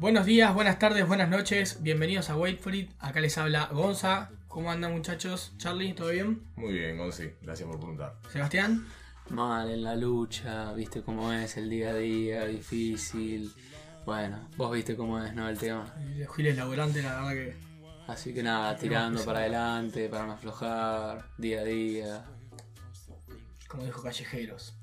Buenos días, buenas tardes, buenas noches. Bienvenidos a Wait for It. Acá les habla Gonza. ¿Cómo andan muchachos? Charlie, ¿todo bien? Muy bien, Gonzi, gracias por preguntar. Sebastián. Mal en la lucha, viste cómo es el día a día, difícil. Bueno, vos viste cómo es, ¿no? El tema. Los giles laburantes, la verdad que. Así que nada, tirando para adelante, para no aflojar, día a día. Como dijo Callejeros.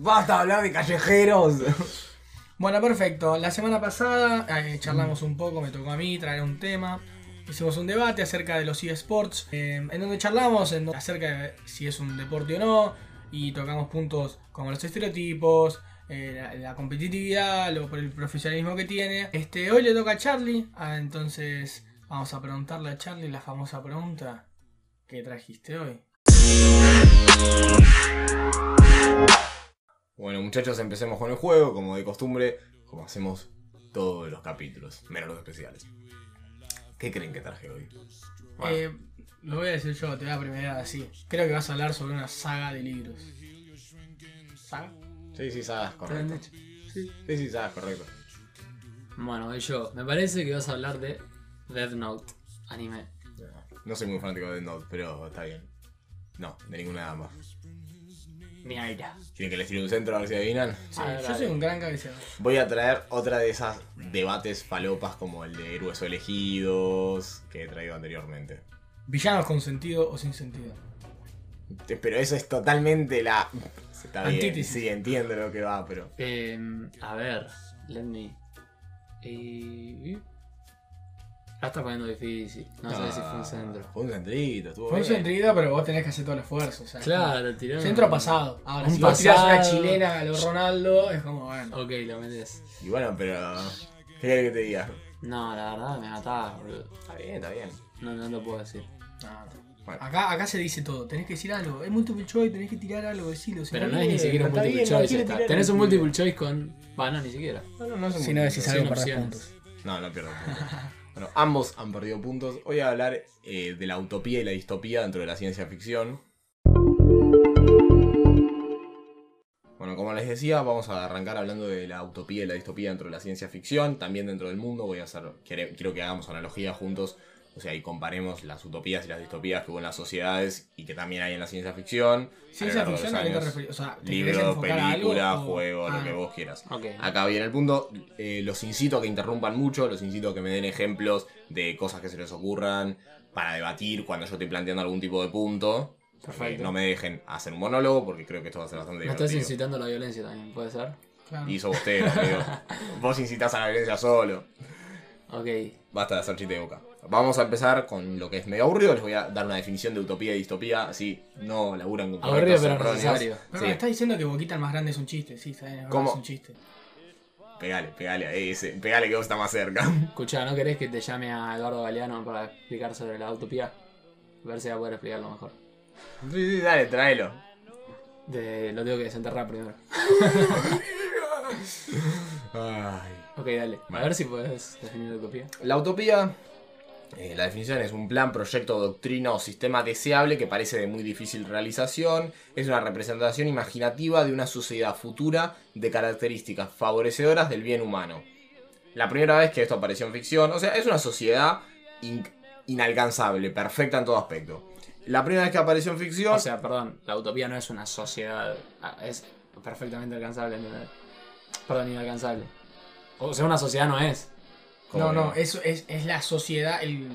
¡Basta de hablar de callejeros! Bueno, perfecto. La semana pasada eh, charlamos un poco, me tocó a mí traer un tema. Hicimos un debate acerca de los eSports, eh, en donde charlamos acerca de si es un deporte o no, y tocamos puntos como los estereotipos, eh, la, la competitividad, lo, el profesionalismo que tiene. Este, hoy le toca a Charlie, ah, entonces vamos a preguntarle a Charlie la famosa pregunta que trajiste hoy. Bueno, muchachos, empecemos con el juego, como de costumbre, como hacemos todos los capítulos, menos los especiales. ¿Qué creen que traje hoy? Bueno, Eh, lo voy a decir yo, te voy a premiar así. Creo que vas a hablar sobre una saga de libros. ¿Saga? sí, sí, sabes, ¿Está bien correcto. Sí, sí, sí, sabes, correcto. Bueno, yo. Me parece que vas a hablar de Death Note, anime. No soy muy fanático de Death Note, pero está bien. No, de ninguna de ambas. Mierda. ¿Quieren que les tire un centro a ver si adivinan? Sí, A ver, yo dale. soy un gran cabeceador. Voy a traer otra de esas debates falopas como el de héroes o elegidos que he traído anteriormente. Villanos con sentido o sin sentido. Pero eso es totalmente la. Está bien, Antítesis. sí, entiendo lo que va, pero. Eh, a ver, let me. Eh, la está poniendo difícil. No sé si fue un centro. Fue un centrito, estuvo Fue un bien. centrito, pero vos tenés que hacer todo el esfuerzo. O sea, Claro, tiró. Centro pasado. Ahora, Un si vos tirás una pasado. chilena a lo Ronaldo, es como, bueno. Ok, lo metes. Y bueno, pero. ¿Qué querés que te diga? No, la verdad me mataba, boludo. Está bien, está bien. No, no lo puedo decir. no, no. Bueno. Acá, acá se dice todo. Tenés que decir algo. Es multiple choice, tenés que tirar algo, decilo. si Pero no es ni siquiera un está multiple bien, no choice. quiere está. tirar Tenés un el- multiple choice con. Va, no, ni siquiera. No, no, no es un Si no decís algo, Sin perdés opciones. puntos. No, no pierdo puntos. Bueno, ambos han perdido puntos. Hoy a hablar eh, de la utopía y la distopía dentro de la ciencia ficción. Bueno, como les decía, vamos a arrancar hablando de la utopía y la distopía dentro de la ciencia ficción, también dentro del mundo. Voy a hacer, quiero que hagamos analogía juntos, o sea, y comparemos las utopías y las distopías que hubo en las sociedades y que también hay en la ciencia ficción. Ciencia ficción, los ¿a qué te años. referís? O sea, ¿te querés Libro, algo película, o- juego, Ah, lo que vos quieras. Acá viene el punto, eh, los incito a que interrumpan mucho, los incito a que me den ejemplos de cosas que se les ocurran para debatir cuando yo estoy planteando algún tipo de punto. Perfecto. No me dejen hacer un monólogo porque creo que esto va a ser bastante Me estás divertido. incitando a la violencia también, ¿puede ser? Claro. Y sos usted, amigo. Vos incitás a la violencia solo. Ok. Basta de hacer chiste de boca. Vamos a empezar con lo que es medio aburrido. Les voy a dar una definición de utopía y distopía. Así no laburan con Aburrido, pero erróneos. necesario. Pero Sí. me estás diciendo que Boquita el más grande es un chiste. Sí, está bien, es verdad, ¿Cómo? es un chiste. Pegale, pegale a ese. Pegale que vos estás más cerca. Escucha, ¿no querés que te llame a Eduardo Galeano para explicar sobre la utopía? A ver si va a poder explicarlo mejor. Sí, sí, dale, tráelo. De- lo tengo que desenterrar primero. Ay. Ok, dale. A Vale. ver si puedes definir la utopía. La utopía, eh, la definición es un plan, proyecto, doctrina o sistema deseable que parece de muy difícil realización. Es una representación imaginativa de una sociedad futura de características favorecedoras del bien humano. La primera vez que esto apareció en ficción, o sea, es una sociedad in- inalcanzable, perfecta en todo aspecto. La primera vez que apareció en ficción... O sea, perdón, la utopía no es una sociedad. ah, Es perfectamente alcanzable, ¿entendés? Perdón, inalcanzable. O sea, una sociedad no es. ¿Cómo No, que no, eso es, es la sociedad, el...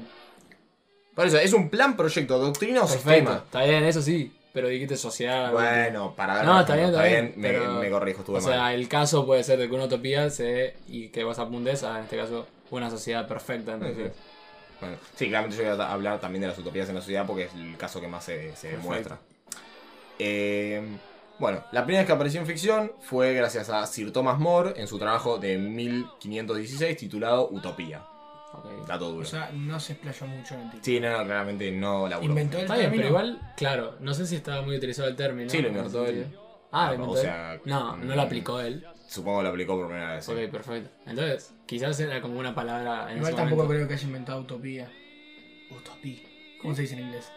Por eso, es un plan, proyecto, doctrina o Perfecto. sistema. Está bien, eso sí. Pero dijiste sociedad. Bueno, para ver. No, está bien, está bien. me, pero- me corrijo, estuve O sea, el caso puede ser de que una utopía se. y que vos apuntes a, en este caso, una sociedad perfecta. Entonces, Bueno, sí, claramente yo voy a hablar también de las utopías en la sociedad porque es el caso que más se, se demuestra. Eh, bueno, la primera vez que apareció en ficción fue gracias a Sir Thomas More en su trabajo de 1516 titulado Utopía. ok. Dato duro. O sea, no se explayó mucho en el título. sí, no, no, claramente no laburó. Inventó el Está bien, término. pero igual, claro, no sé si estaba muy utilizado el término. Sí, lo inventó él. Ah, lo O inventó sea, él. No, no mm, lo aplicó él. Supongo que lo aplicó por primera vez. sí. Ok, perfecto. Entonces, quizás era como una palabra en Igual ese tampoco momento. creo que haya inventado utopía. Utopía. ¿Cómo se dice en inglés?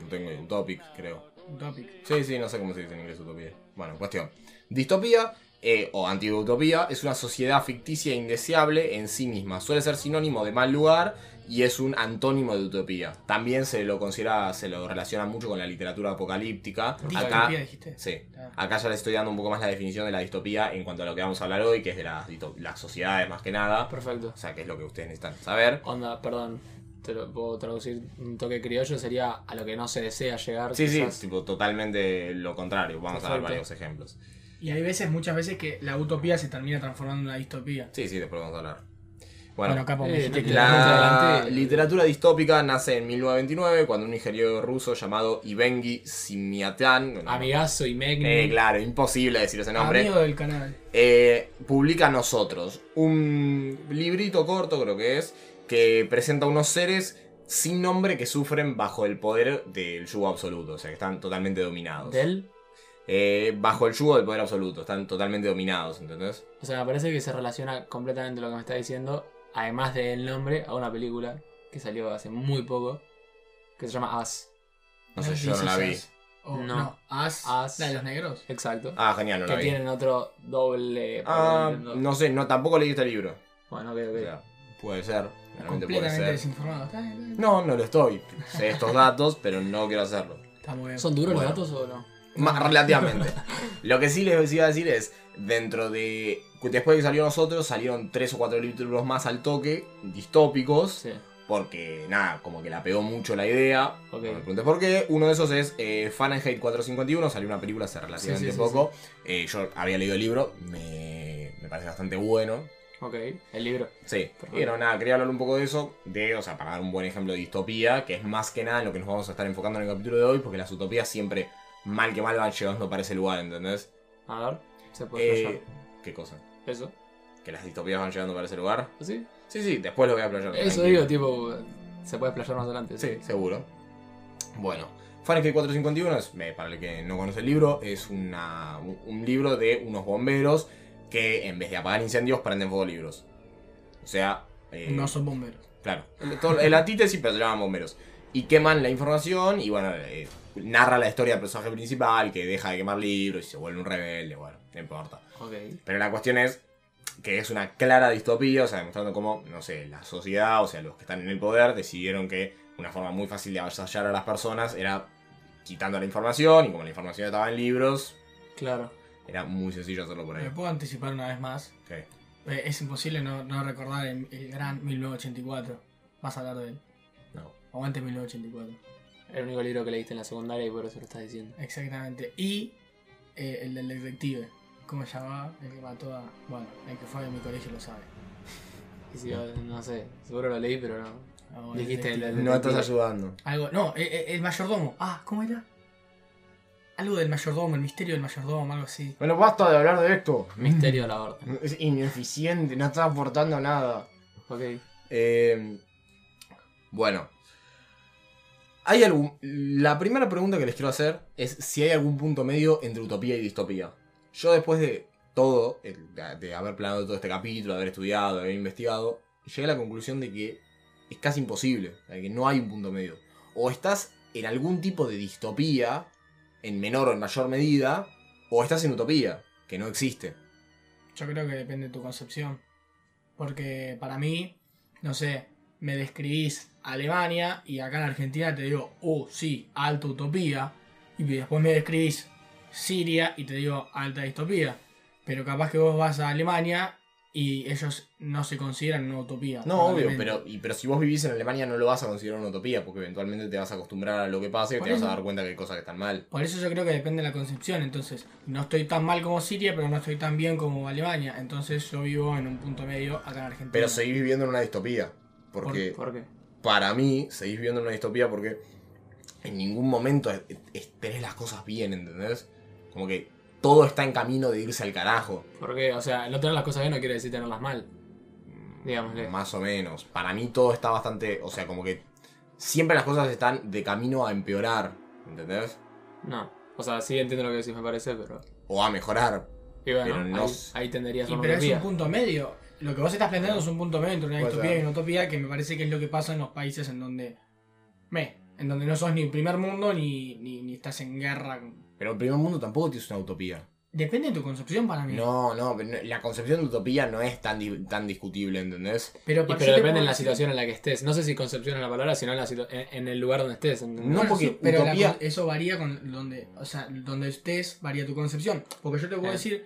No tengo Utopic, creo. Utopic. Sí, sí, no sé cómo se dice en inglés utopía. Bueno, cuestión. Distopía eh, o antiutopía, es una sociedad ficticia e indeseable en sí misma. Suele ser sinónimo de mal lugar y es un antónimo de utopía. También se lo considera, se lo relaciona mucho con la literatura apocalíptica. Acá, Distopía, dijiste. sí, Ah. acá ya le estoy dando un poco más la definición de la distopía en cuanto a lo que vamos a hablar hoy, que es de las, las sociedades más que nada. Perfecto. O sea, que es lo que ustedes necesitan saber. Onda, perdón, te lo puedo traducir un toque criollo, sería a lo que no se desea llegar. Sí, sí, quizás. tipo totalmente lo contrario. Vamos a dar varios ejemplos. Y hay veces, muchas veces, que la utopía se termina transformando en una distopía. Sí, sí, después vamos a hablar. Bueno, Bueno, acá eh, La- literatura distópica nace en 1929 cuando un ingeniero ruso llamado Ivengi Simiatian, no, Amigazo y Megni. eh, claro, imposible decir ese nombre, Amigo del canal. eh, publica Nosotros, un librito corto creo que es, que presenta unos seres sin nombre que sufren bajo el poder del yugo absoluto, o sea que están totalmente dominados. Del. Eh, bajo el yugo del poder absoluto, están totalmente dominados, ¿entendés? O sea, me parece que se relaciona completamente lo que me está diciendo, además del nombre, a una película que salió hace muy poco, que se llama As. No sé, si yo no la vi. No. no. As. As. La de los negros. Exacto. Ah, genial, no la que vi. tienen otro doble. Ah, no sé, no, tampoco leí este libro. Bueno, ok, ok. O sea, puede ser, realmente puede Completamente ser. desinformado. Está bien, está bien. No, no lo estoy. Sé estos datos, pero no quiero hacerlo. Está muy bien. ¿Son duros Bueno. los datos o no? Más relativamente. Lo que sí les iba a decir es, dentro de... Después de que salió nosotros, salieron tres o cuatro libros más al toque, distópicos, Sí. porque nada, como que la pegó mucho la idea. Ok. No me preguntes por qué. Uno de esos es eh, Fahrenheit 451, salió una película hace relativamente Sí, sí, sí, poco. Eh, yo había leído el libro, me, me parece bastante bueno. Ok, el libro. Sí, Perfecto. y no, nada, quería hablar un poco de eso, de, o sea, para dar un buen ejemplo de distopía, que es más que nada en lo que nos vamos a estar enfocando en el capítulo de hoy, porque las utopías siempre, mal que mal, van llegando para ese lugar, ¿entendés? A ver, se puede Eh. ¿Qué cosa? Eso. ¿Que las distopías van llegando para ese lugar? ¿Sí? Sí, sí, después lo voy a playar. Eso tranquilo. digo, tipo, se puede explayar más adelante. Sí, seguro. Bueno, Fahrenheit 451, es, eh, para el que no conoce el libro, es una, un, un libro de unos bomberos que en vez de apagar incendios prenden fuego libros. O sea... eh, No son bomberos. Claro, el, todo- el antítesis, pero se llaman bomberos. Y queman la información y bueno, eh, narra la historia del personaje principal que deja de quemar libros y se vuelve un rebelde, bueno, no importa. Ok. Pero la cuestión es que es una clara distopía, o sea, demostrando cómo, no sé, la sociedad, o sea, los que están en el poder, decidieron que una forma muy fácil de avasallar a las personas era quitando la información y como la información estaba en libros, Claro. Era muy sencillo hacerlo por ahí. Me puedo anticipar una vez más. Ok. Eh, Es imposible no, no recordar el, el gran 1984. Vas a hablar de él. No. Aguante 1984. El único libro que leíste en la secundaria y por eso lo estás diciendo. Exactamente. Y eh, el del detective. ¿Cómo se llamaba? El que mató a. Bueno, el que fue de mi colegio lo sabe. Y si, no sé, seguro lo leí, pero no. Ah, el Dijiste el- el- No estás ayudando. Algo. No, eh, el mayordomo. Ah, ¿cómo era? Algo del mayordomo, el misterio del mayordomo, algo así. Bueno, basta de hablar de esto. Misterio de la orden. Es ineficiente, no está aportando nada. Ok. Eh, bueno. Hay algún. La primera pregunta que les quiero hacer es si hay algún punto medio entre utopía y distopía. Yo después de todo, de haber planeado todo este capítulo, de haber estudiado, de haber investigado, llegué a la conclusión de que es casi imposible, de que no hay un punto medio. O estás en algún tipo de distopía, en menor o en mayor medida, o estás en utopía, que no existe. Yo creo que depende de tu concepción. Porque para mí, no sé, me describís Alemania y acá en Argentina te digo, oh, sí, alta utopía. Y después me describís Siria y te digo alta distopía. Pero capaz que vos vas a Alemania y ellos no se consideran una utopía. No, obvio, pero, y, pero si vos vivís en Alemania no lo vas a considerar una utopía, porque eventualmente te vas a acostumbrar a lo que pasa y Por te vas a dar cuenta que hay cosas que están mal. Por eso yo creo que depende de la concepción. Entonces, no estoy tan mal como Siria, pero no estoy tan bien como Alemania. Entonces yo vivo en un punto medio acá en Argentina. Pero seguís viviendo en una distopía. Porque ¿Por qué? para mí, seguís viviendo en una distopía porque en ningún momento tenés las cosas bien, ¿entendés? Como que todo está en camino de irse al carajo. Porque, o sea, no tener las cosas bien no quiere decir tenerlas mal. Digámosle. Más o menos. Para mí todo está bastante. O sea, como que siempre las cosas están de camino a empeorar, ¿entendés? No. O sea, sí entiendo lo que decís, me parece, pero. O a mejorar. Y bueno, Pero no ahí, ahí tendería a pero es un punto medio. Lo que vos estás planteando es un punto medio entre una distopía ser. y una utopía que me parece que es lo que pasa en los países en donde. Me. En donde no sos ni primer mundo ni, ni, ni estás en guerra. con- Pero el primer mundo tampoco tienes una utopía. Depende de tu concepción para mí. No, no, pero la concepción de utopía no es tan, di- tan discutible, ¿entendés? Pero, pero depende en la decir- situación en la que estés. No sé si concepción es la palabra, sino en, la en, en el lugar donde estés. ¿entendés? No, Bueno, porque sí, pero la utopía- eso varía con donde, o sea, donde estés, varía tu concepción. Porque yo te puedo Eh. decir,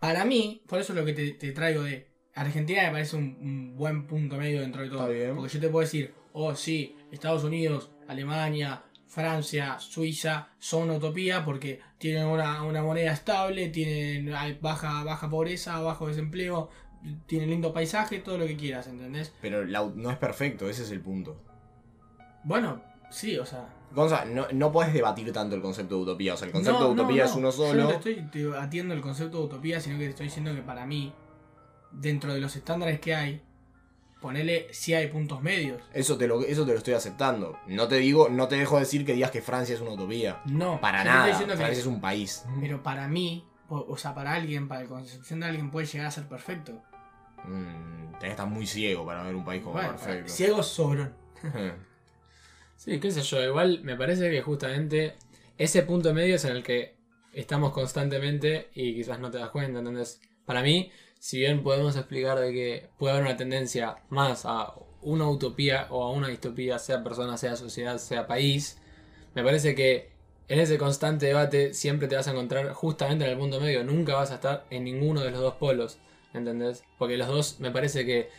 para mí, por eso es lo que te, te traigo de Argentina me parece un, un buen punto medio dentro de todo. Está bien. Porque yo te puedo decir, oh sí, Estados Unidos, Alemania, Francia, Suiza son utopía porque tienen una, una moneda estable, tienen baja, baja pobreza, bajo desempleo, tienen lindo paisaje, todo lo que quieras, ¿entendés? Pero la no es perfecto, ese es el punto. Bueno, sí, o sea, Gonza, no, no puedes debatir tanto el concepto de utopía. O sea, el concepto No, de utopía no. es uno Yo no solo. te estoy te atiendo el concepto de utopía, sino que te estoy diciendo que para mí, dentro de los estándares que hay, ponele si hay puntos medios. Eso te, lo, eso te lo estoy aceptando. No te digo, no te dejo decir que digas que Francia es una utopía. No, Para nada. estoy diciendo que- Francia es un país. Pero para mí, o, o sea, para alguien, para la concepción de alguien puede llegar a ser perfecto. Mm, tenés que estar muy ciego para ver un país como Bueno, perfecto. ciegos sobran. Sí, qué sé yo. Igual me parece que justamente ese punto medio es en el que estamos constantemente y quizás no te das cuenta. Entonces, para mí, si bien podemos explicar de que puede haber una tendencia más a una utopía o a una distopía, sea persona, sea sociedad, sea país, me parece que en ese constante debate siempre te vas a encontrar justamente en el punto medio. Nunca vas a estar en ninguno de los dos polos, ¿entendés? Porque los dos me parece que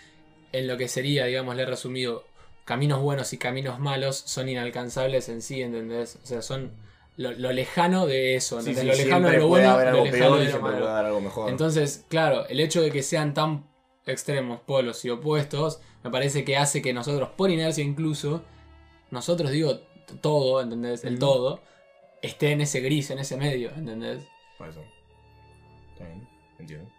en lo que sería, digamos, le he resumido, caminos buenos y caminos malos son inalcanzables en sí, ¿entendés? O sea, son lo, lo lejano de eso, sí, lo lejano de lo bueno, haber lo lejano peor de lo siempre malo. puede haber algo mejor. Entonces, claro, el hecho de que sean tan extremos, polos y opuestos, me parece que hace que nosotros, por inercia incluso, nosotros digo todo, ¿entendés? El todo, esté en ese gris, en ese medio, ¿entendés? Por eso. Entiendo.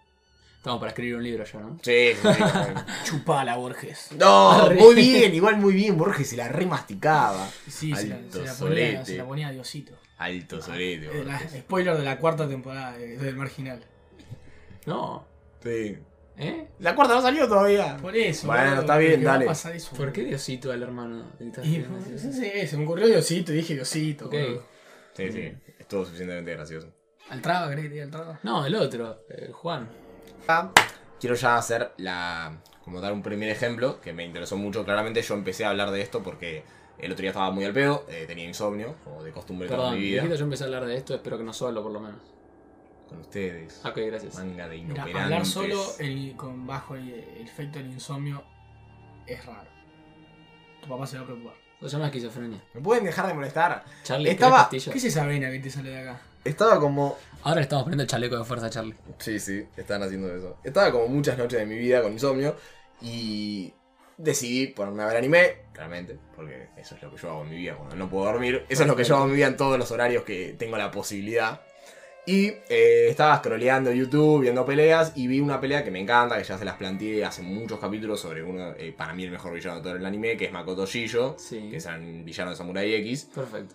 Estamos para escribir un libro ya, ¿no? Sí. Chupala, Borges. No, Arre. muy bien, igual muy bien. Borges se la remasticaba. Sí, se la, Alto se la ponía, se la ponía a Diosito. Alto solete, Eh, la- spoiler de la cuarta temporada de- del Marginal. No. Sí. ¿Eh? La cuarta no salió todavía. Por eso. Bueno, está bien, dale. eso, ¿Por qué. Diosito al hermano? Y, pues, sí, sí, se me ocurrió Diosito y dije Diosito. Ok. boludo. Sí, sí. Estuvo suficientemente gracioso. Al trago, ¿querés que te diga al trago? No, el otro, el Juan. Ah, Quiero ya hacer la. Como dar un primer ejemplo que me interesó mucho. Claramente yo empecé a hablar de esto porque el otro día estaba muy al pedo, eh, tenía insomnio, como de costumbre toda Perdón, mi vida. dijiste yo empecé a hablar de esto, espero que no solo por lo menos. Con ustedes. Ok, gracias. Manga de Mira, hablar solo el, con bajo el, el efecto del insomnio es raro. Tu papá se va a preocupar. Se llama esquizofrenia. ¿Me pueden dejar de molestar? Charlie, ¿querés Estaba-? ¿Qué es esa vena que te sale de acá? Estaba como. Ahora le estamos poniendo el chaleco de fuerza a Charlie. Sí, sí, están haciendo eso. Estaba como muchas noches de mi vida con insomnio y decidí ponerme a ver anime, claramente, porque eso es lo que yo hago en mi vida cuando no puedo dormir. Eso es lo que yo hago en mi vida en todos los horarios que tengo la posibilidad. Y eh, estaba scrolleando YouTube, viendo peleas y vi una pelea que me encanta, que ya se las planteé hace muchos capítulos sobre uno, eh, para mí el mejor villano de todo el anime, que es Makoto Shijo, Sí. que es un villano de Samurai X. Perfecto.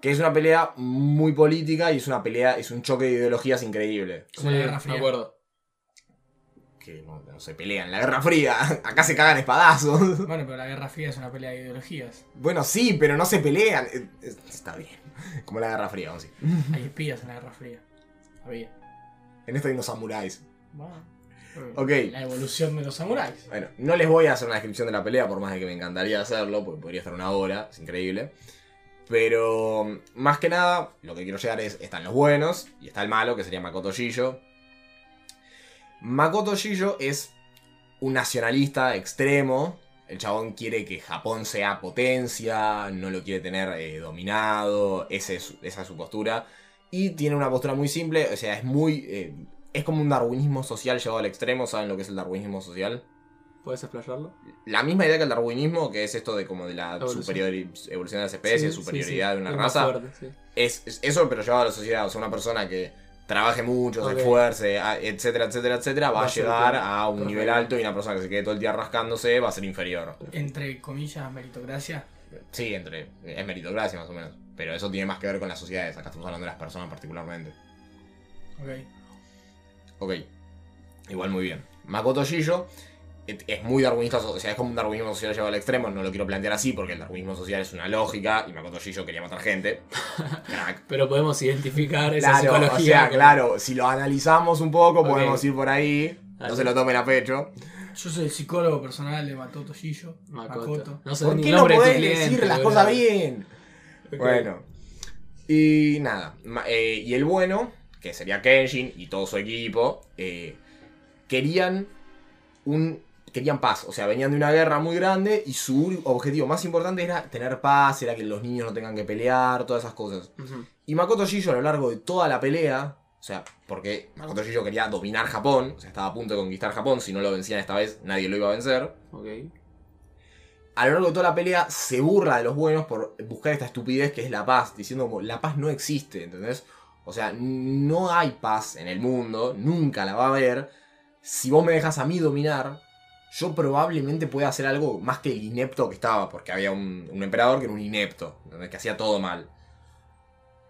Que es una pelea muy política y es una pelea, es un choque de ideologías increíble. Como la Guerra Fría. Me acuerdo. Que no, no se pelean, la Guerra Fría, acá se cagan espadazos. Bueno, pero la Guerra Fría es una pelea de ideologías. Bueno, sí, pero no se pelean. Eh, eh, Está bien. Como la Guerra Fría, vamos a decir. Hay espías en la Guerra Fría. Había. En esto hay unos samuráis. Bueno, Ok. La evolución de los samuráis. Bueno, no les voy a hacer una descripción de la pelea, por más de que me encantaría hacerlo, porque podría estar una hora, es increíble. Pero, más que nada, lo que quiero llegar es, están los buenos y está el malo, que sería Makoto Shijo. Makoto Shijo es un nacionalista extremo. El chabón quiere que Japón sea potencia, no lo quiere tener eh, dominado, esa es su postura. Y tiene una postura muy simple, o sea, es muy... eh, es como un darwinismo social llevado al extremo, ¿saben lo que es el darwinismo social? ¿Puedes explayarlo? La misma idea que el darwinismo, que es esto de como de la Evolución. evolución de las especies, Sí, superioridad sí. de una Es raza, fuerte, sí. es, es eso pero llevado a la sociedad, o sea, una persona que trabaje mucho, se esfuerce, a- etcétera, etcétera, etcétera, va Va a llegar a un Perfecto. nivel alto y una persona que se quede todo el día rascándose va a ser inferior. Entre comillas, meritocracia. Sí, entre es meritocracia más o menos, pero eso tiene más que ver con las sociedades, acá estamos hablando de las personas particularmente. Ok. Ok. Igual muy bien. Makoto Shijo es muy darwinista, o sea, es como un darwinismo social llevado al extremo, no lo quiero plantear así porque el darwinismo social es una lógica y Makoto Shijo quería matar gente. Crack. Pero podemos identificar esa Claro, o psicología. sea, como- claro, si lo analizamos un poco podemos ir por ahí, no se lo tomen a pecho. Yo soy el psicólogo personal de Matoto Shillo. Makoto. Makoto. No sé ¿Por qué no de podés cliente, decir las cosas bien? Bueno. Y nada. eh, y el bueno, que sería Kenshin y todo su equipo, eh, querían un. Querían paz, o sea, venían de una guerra muy grande y su objetivo más importante era tener paz, era que los niños no tengan que pelear, todas esas cosas. Y Makoto Shijo a lo largo de toda la pelea, o sea, porque Makoto Shijo quería dominar Japón, o sea, estaba a punto de conquistar Japón, si no lo vencían esta vez nadie lo iba a vencer. Ok. A lo largo de toda la pelea se burla de los buenos por buscar esta estupidez que es la paz, diciendo como la paz no existe, ¿entendés? O sea, no hay paz en el mundo, nunca la va a haber. Si vos me dejas a mí dominar, yo probablemente pueda hacer algo más que el inepto que estaba, porque había un, un emperador que era un inepto, que hacía todo mal.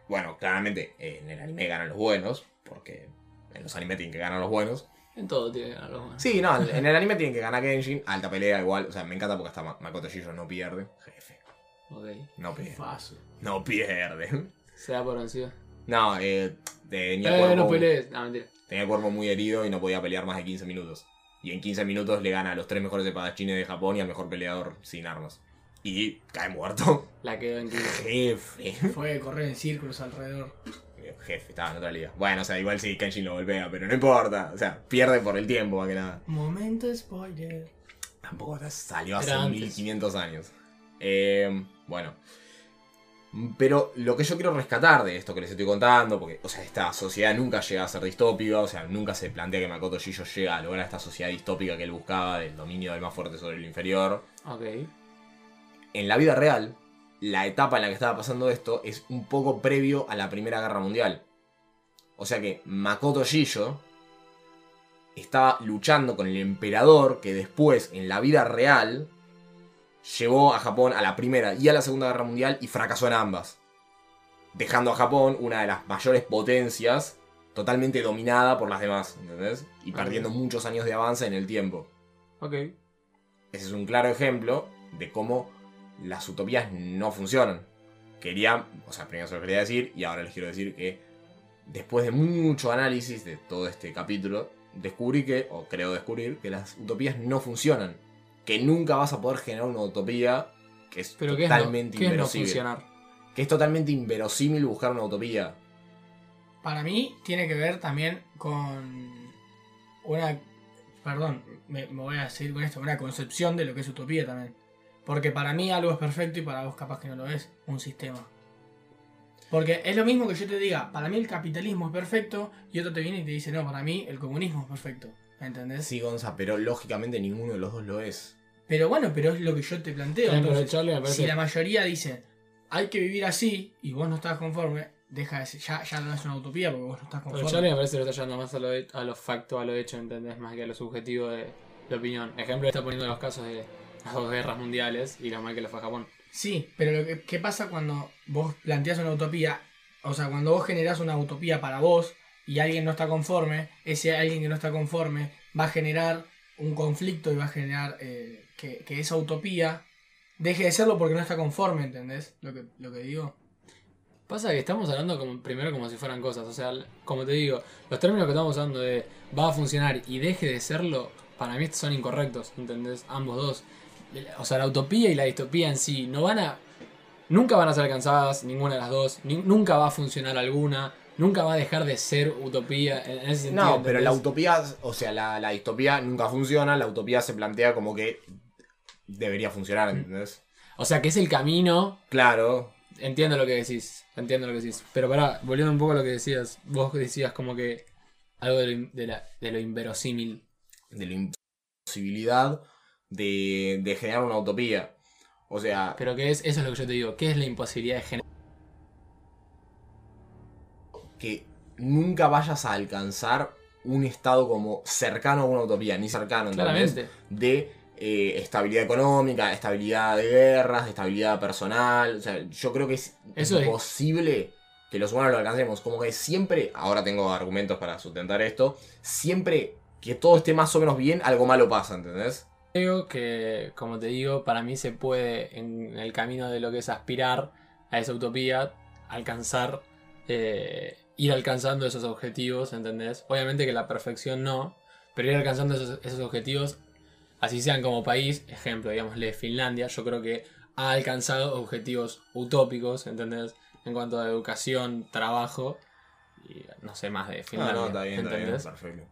Bueno, claramente en el anime ganan los buenos, porque en los animes tienen que ganar los buenos. En todo tiene que ganar los buenos. Sí, no, en el anime tienen que ganar Genshin, alta pelea igual, o sea, me encanta porque hasta Ma- Makoto no pierde, jefe, Ok. no pierde, Fácil. no pierde. Se da por vencido. No, eh, tenía, Eh, cuerpo, no pelees. No, mentira. tenía el cuerpo muy herido y no podía pelear más de 15 minutos. Y en 15 minutos le gana a los tres mejores espadachines de Japón y al mejor peleador sin armas. Y cae muerto. La quedó en 15. Jefe. Fue correr en círculos alrededor. Jefe, estaba en otra liga. Bueno, o sea, igual sí, Kenshin lo golpea, pero no importa. O sea, pierde por el tiempo, más que nada. Momento spoiler. Tampoco te salió hace Era antes. 1500 años. Eh, bueno. Pero lo que yo quiero rescatar de esto que les estoy contando, porque, o sea, esta sociedad nunca llega a ser distópica, o sea, nunca se plantea que Makoto Shijo llega a lograr esta sociedad distópica que él buscaba, del dominio del más fuerte sobre el inferior. Ok. En la vida real, la etapa en la que estaba pasando esto es un poco previo a la Primera Guerra Mundial. O sea que Makoto Shijo estaba luchando con el emperador que después, en la vida real, llevó a Japón a la Primera y a la Segunda Guerra Mundial y fracasó en ambas. Dejando a Japón una de las mayores potencias totalmente dominada por las demás, ¿entendés? Y perdiendo muchos años de avance en el tiempo. Ok. Ese es un claro ejemplo de cómo las utopías no funcionan. Quería, o sea, primero se lo quería decir y ahora les quiero decir que después de mucho análisis de todo este capítulo, descubrí que, o creo descubrir, que las utopías no funcionan. Que nunca vas a poder generar una utopía que es Pero ¿qué es, no, totalmente ¿qué es no inverosímil. funcionar? que es totalmente inverosímil buscar una utopía. Para mí tiene que ver también con una... Perdón, me, me voy a seguir con esto, una concepción de lo que es utopía también. Porque para mí algo es perfecto y para vos capaz que no lo es, un sistema. Porque es lo mismo que yo te diga, para mí el capitalismo es perfecto y otro te viene y te dice, no, para mí el comunismo es perfecto. ¿Entendés? Sí, Gonza, pero lógicamente ninguno de los dos lo es. Pero bueno, pero es lo que yo te planteo. Entonces, si la mayoría dice, hay que vivir así y vos no estás conforme, deja de ser, ya, ya no es una utopía porque vos no estás Pero conforme. Charlie me parece que lo está llevando más a lo, a lo facto, a lo hecho, ¿entendés? Más que a lo subjetivo de la opinión. Ejemplo, está poniendo los casos de las dos guerras mundiales y lo mal que le fue a Japón. Sí, pero lo que ¿qué pasa cuando vos planteas una utopía? O sea, cuando vos generás una utopía para vos y alguien no está conforme, ese alguien que no está conforme va a generar un conflicto y va a generar eh, que, que esa utopía deje de serlo porque no está conforme, ¿entendés? Lo que, lo que digo. Pasa que estamos hablando como, primero como si fueran cosas. O sea, como te digo, los términos que estamos usando de va a funcionar y deje de serlo, para mí son incorrectos, ¿entendés? Ambos dos. O sea, la utopía y la distopía en sí no van a. Nunca van a ser alcanzadas, ninguna de las dos. ni- nunca va a funcionar alguna. Nunca va a dejar de ser utopía en ese sentido. No, pero la utopía, o sea, la, la distopía nunca funciona, la utopía se plantea como que debería funcionar, ¿entendés? O sea, que es el camino. Claro, Entiendo lo que decís. Entiendo lo que decís. Pero pará, volviendo un poco a lo que decías. Vos decías como que. Algo de lo, in- de la- de lo inverosímil. de la imposibilidad de, de generar una utopía. O sea, Pero que es, eso es lo que yo te digo, ¿qué es la imposibilidad de generar? que nunca vayas a alcanzar un estado como cercano a una utopía, ni cercano, ¿entendés? Claramente. de eh, estabilidad económica, estabilidad de guerras, estabilidad personal. O sea, yo creo que es Eso es- imposible que los humanos lo alcancemos. Como que siempre, ahora tengo argumentos para sustentar esto, siempre que todo esté más o menos bien, algo malo pasa, ¿entendés? Creo que, como te digo, para mí se puede, en el camino de lo que es aspirar a esa utopía, alcanzar, eh, ir alcanzando esos objetivos, ¿entendés? Obviamente que la perfección no, pero ir alcanzando esos, esos objetivos, así sean como país, ejemplo, digámosle Finlandia, yo creo que ha alcanzado objetivos utópicos, ¿entendés? En cuanto a educación, trabajo, y no sé más de Ah, Finlandia, no, está bien, está bien, perfecto.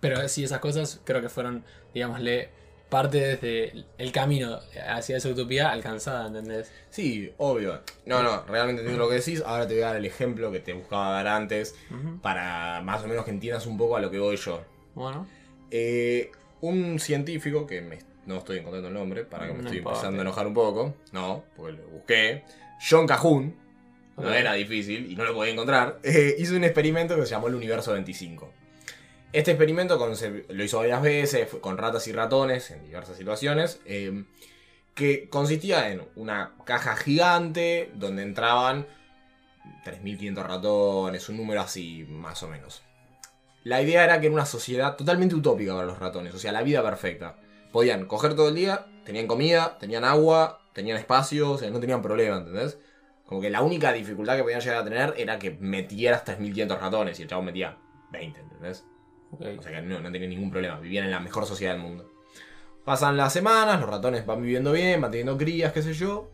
Pero sí, esas cosas creo que fueron, digámosle, parte desde el camino hacia esa utopía alcanzada, ¿entendés? Sí, obvio. No, no, realmente entiendo lo que decís. Ahora te voy a dar el ejemplo que te buscaba dar antes para más o menos que entiendas un poco a lo que voy yo. Bueno, Eh, un científico, que me- no estoy encontrando el nombre, para que me No estoy importa. empezando a enojar un poco. No, porque lo busqué. John Cajun, no era difícil y no lo podía encontrar, eh, hizo un experimento que se llamó el Universo 25. Este experimento lo hizo varias veces, fue con ratas y ratones en diversas situaciones, eh, que consistía en una caja gigante donde entraban 3.500 ratones, un número así más o menos. La idea era que era una sociedad totalmente utópica para los ratones, o sea, la vida perfecta. Podían coger todo el día, tenían comida, tenían agua, tenían espacio, o sea, no tenían problema, ¿entendés? Como que la única dificultad que podían llegar a tener era que metieras 3.500 ratones y el chavo metía 20, ¿entendés? O sea que no, no tenían ningún problema, vivían en la mejor sociedad del mundo. Pasan las semanas, los ratones van viviendo bien, van teniendo crías, qué sé yo.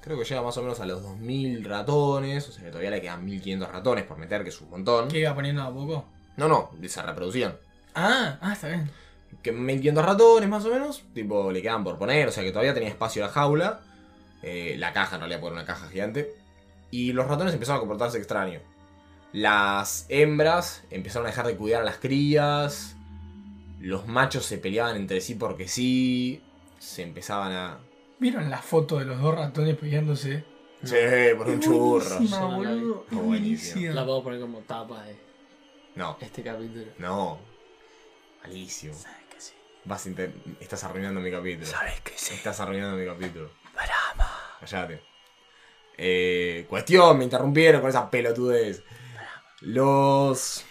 Creo que llega más o menos a los 2.000 ratones, o sea que todavía le quedan 1.500 ratones por meter, que es un montón. ¿Qué iba poniendo a poco? No, no, se reproducían. Ah, ah, está bien. Que 1.500 ratones más o menos, tipo, le quedan por poner, o sea que todavía tenía espacio la jaula. eh, la caja en realidad, por una caja gigante. Y los ratones empezaron a comportarse extraño. Las hembras empezaron a dejar de cuidar a las crías. Los machos se peleaban entre sí porque sí. Se empezaban a. ¿Vieron la foto de los dos ratones peleándose? Sí, por un churro. Buenísima, boludo. Buenísima. La puedo poner como tapa de No, este capítulo. no. Malísimo. Sabes que sí. Vas inter- Estás arruinando mi capítulo. Sabes que sí. Estás arruinando mi capítulo. Callate. Eh, cuestión, me interrumpieron con esa pelotudez. Los.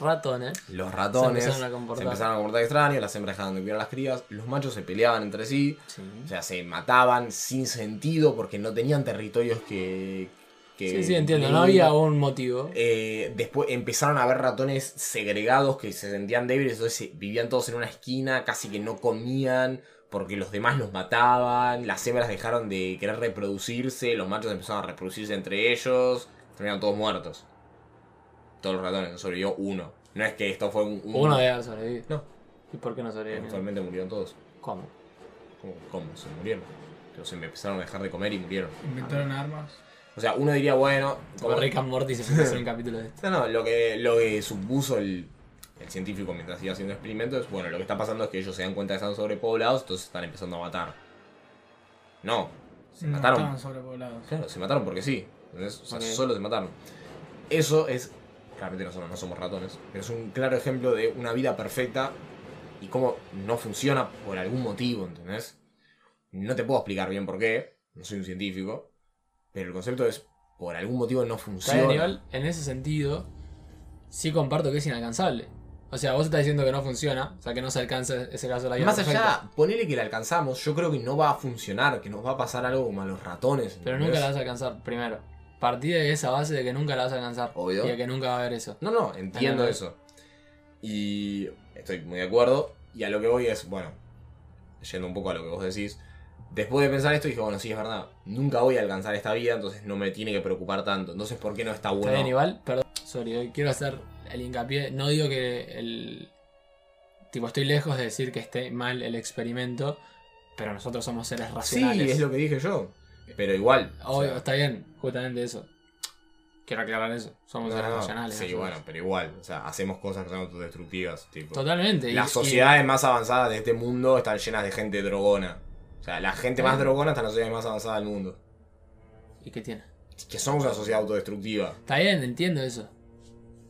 Ratones. Los ratones Se empezaron a comportar. se empezaron a comportar extraños, las hembras dejaron de cuidar a las crías, los machos se peleaban entre sí, Sí. o sea, se mataban sin sentido porque no tenían territorios que. Que Sí, sí, entiendo. No había un motivo. Eh, después empezaron a haber ratones segregados que se sentían débiles, entonces se- vivían todos en una esquina, casi que no comían porque los demás los mataban, las hembras dejaron de querer reproducirse, los machos empezaron a reproducirse entre ellos, terminaron todos muertos. Todos los ratones, no sobrevivió uno. No es que esto fue un... un- Uno debe sobrevivir. No, ¿Y por qué no sobrevivió? actualmente murieron todos. ¿Cómo? ¿Cómo? ¿Cómo? Se murieron. Se empezaron a dejar de comer y murieron. Inventaron armas. O sea, uno diría, bueno... Como Rick and Morty se puede hacer un capítulo de esto. No, no, lo que, lo que supuso el, el científico mientras iba haciendo experimentos es, bueno, lo que está pasando es que ellos se dan cuenta que están sobrepoblados, entonces están empezando a matar. No, se no mataron. estaban sobrepoblados. Claro, se mataron porque sí. ¿entendés? O sea, solo se mataron. Eso es, claramente nosotros no somos ratones, pero es un claro ejemplo de una vida perfecta y cómo no funciona por algún motivo, ¿entendés? No te puedo explicar bien por qué, no soy un científico, pero el concepto es, por algún motivo no funciona. bien, igual, en ese sentido, sí comparto que es inalcanzable. O sea, vos estás diciendo que no funciona, o sea, que no se alcanza ese caso de la vida Más perfecta. allá, ponele que la alcanzamos, yo creo que no va a funcionar, que nos va a pasar algo como a los ratones. Pero nunca la vas a alcanzar, primero. Partí de esa base de que nunca la vas a alcanzar. Obvio. Y de que nunca va a haber eso. No, no, entiendo eso. Y estoy muy de acuerdo. Y a lo que voy es, bueno, yendo un poco a lo que vos decís. Después de pensar esto dije, bueno, sí, es verdad. Nunca voy a alcanzar esta vida, entonces no me tiene que preocupar tanto. Entonces, ¿por qué no está bueno? Está bien, igual, perdón, sorry, hoy quiero hacer el hincapié. No digo que el. Tipo, estoy lejos de decir que esté mal el experimento, pero nosotros somos seres Sí, racionales. es lo que dije yo. Pero igual. o Obvio, sea, está bien, justamente eso. Quiero aclarar eso. Somos no, seres no, racionales. Sí, nosotros. bueno, pero igual. O sea, hacemos cosas que son autodestructivas. Tipo. Totalmente. Las y- sociedades más avanzadas de este mundo están llenas de gente drogona. O sea, la gente más drogona está en la sociedad más avanzada del mundo. ¿Y qué tiene? Que somos una sociedad autodestructiva. Está bien, entiendo eso.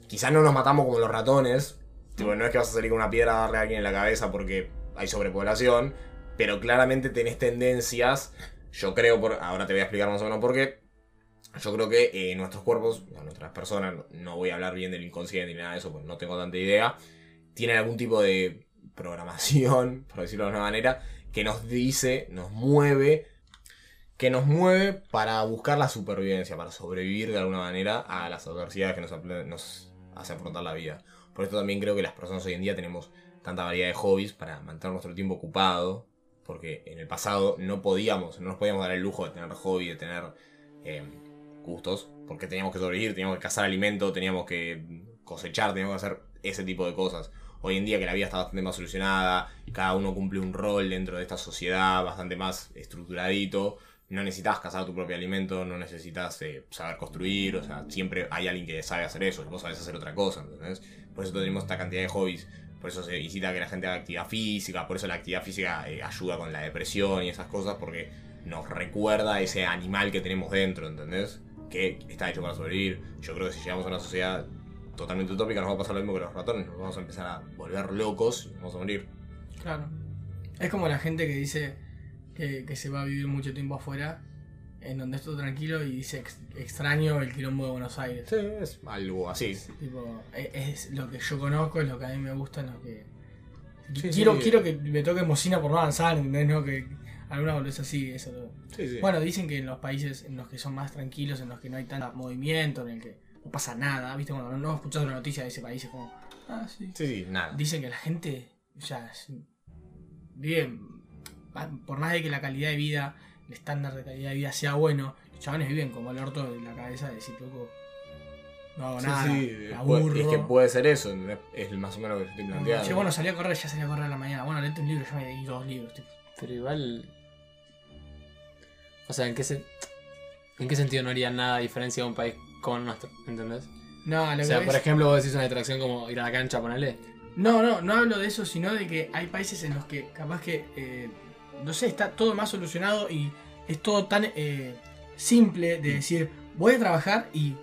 Quizás no nos matamos como los ratones. Tipo, no es que vas a salir con una piedra a darle a alguien en la cabeza porque hay sobrepoblación. Pero claramente tenés tendencias. Yo creo, por, ahora te voy a explicar más o menos por qué. Yo creo que eh, nuestros cuerpos, nuestras personas, no, no voy a hablar bien del inconsciente ni nada de eso, porque no tengo tanta idea. tienen algún tipo de programación, por decirlo de alguna manera, que nos dice, nos mueve, que nos mueve para buscar la supervivencia, para sobrevivir de alguna manera a las adversidades que nos, nos hace afrontar la vida. Por esto también creo que las personas hoy en día tenemos tanta variedad de hobbies para mantener nuestro tiempo ocupado, porque en el pasado no podíamos, no nos podíamos dar el lujo de tener hobby, de tener eh, gustos, porque teníamos que sobrevivir, teníamos que cazar alimento, teníamos que cosechar, teníamos que hacer ese tipo de cosas. Hoy en día que la vida está bastante más solucionada, cada uno cumple un rol dentro de esta sociedad bastante más estructuradito, no necesitas cazar tu propio alimento, no necesitas eh, saber construir, o sea, siempre hay alguien que sabe hacer eso, y vos sabés hacer otra cosa, ¿entendés? Por eso tenemos esta cantidad de hobbies, por eso se incita a que la gente haga actividad física, por eso la actividad física eh, ayuda con la depresión y esas cosas, porque nos recuerda ese animal que tenemos dentro, ¿entendés? Que está hecho para sobrevivir. Yo creo que si llegamos a una sociedad totalmente utópica nos va a pasar lo mismo que los ratones, nos vamos a empezar a volver locos y vamos a morir. Claro. Es como la gente que dice que, que se va a vivir mucho tiempo afuera, en donde es todo tranquilo y dice "Ex- extraño el quilombo de Buenos Aires. Sí, es algo así. Tipo, e- es, lo que yo conozco, es lo que a mí me gusta, es lo que. Sí, quiero, sí. quiero que me toque bocina por no avanzar, ¿entendés? No que alguna boludez así, eso. sí. Bueno, dicen que en los países en los que son más tranquilos, en los que no hay tanto movimiento, en el que no pasa nada, ¿viste? Cuando no, no escuchas una noticia de ese país, es como. Ah, sí. sí, sí, nada. Dicen que la gente ya vive, por más de que la calidad de vida, el estándar de calidad de vida sea bueno, los chavales viven como el orto de la cabeza de decir, loco, no hago Sí, nada, sí, aburro. es que puede ser eso, es más o menos lo que estoy planteando. Che, bueno, salí a correr, ya salí a correr a la mañana. Bueno, léete un libro, yo me leí dos libros. tipo. Pero igual. O sea, ¿en qué, se... ¿en qué sentido no haría nada diferencia de un país con nuestro? ¿Entendés? No, lo O sea, por ejemplo, vos decís una atracción como ir a la cancha, ponele. No, no, no hablo de eso, sino de que hay países en los que capaz que, eh, no sé, está todo más solucionado y es todo tan eh, simple de decir, voy a trabajar y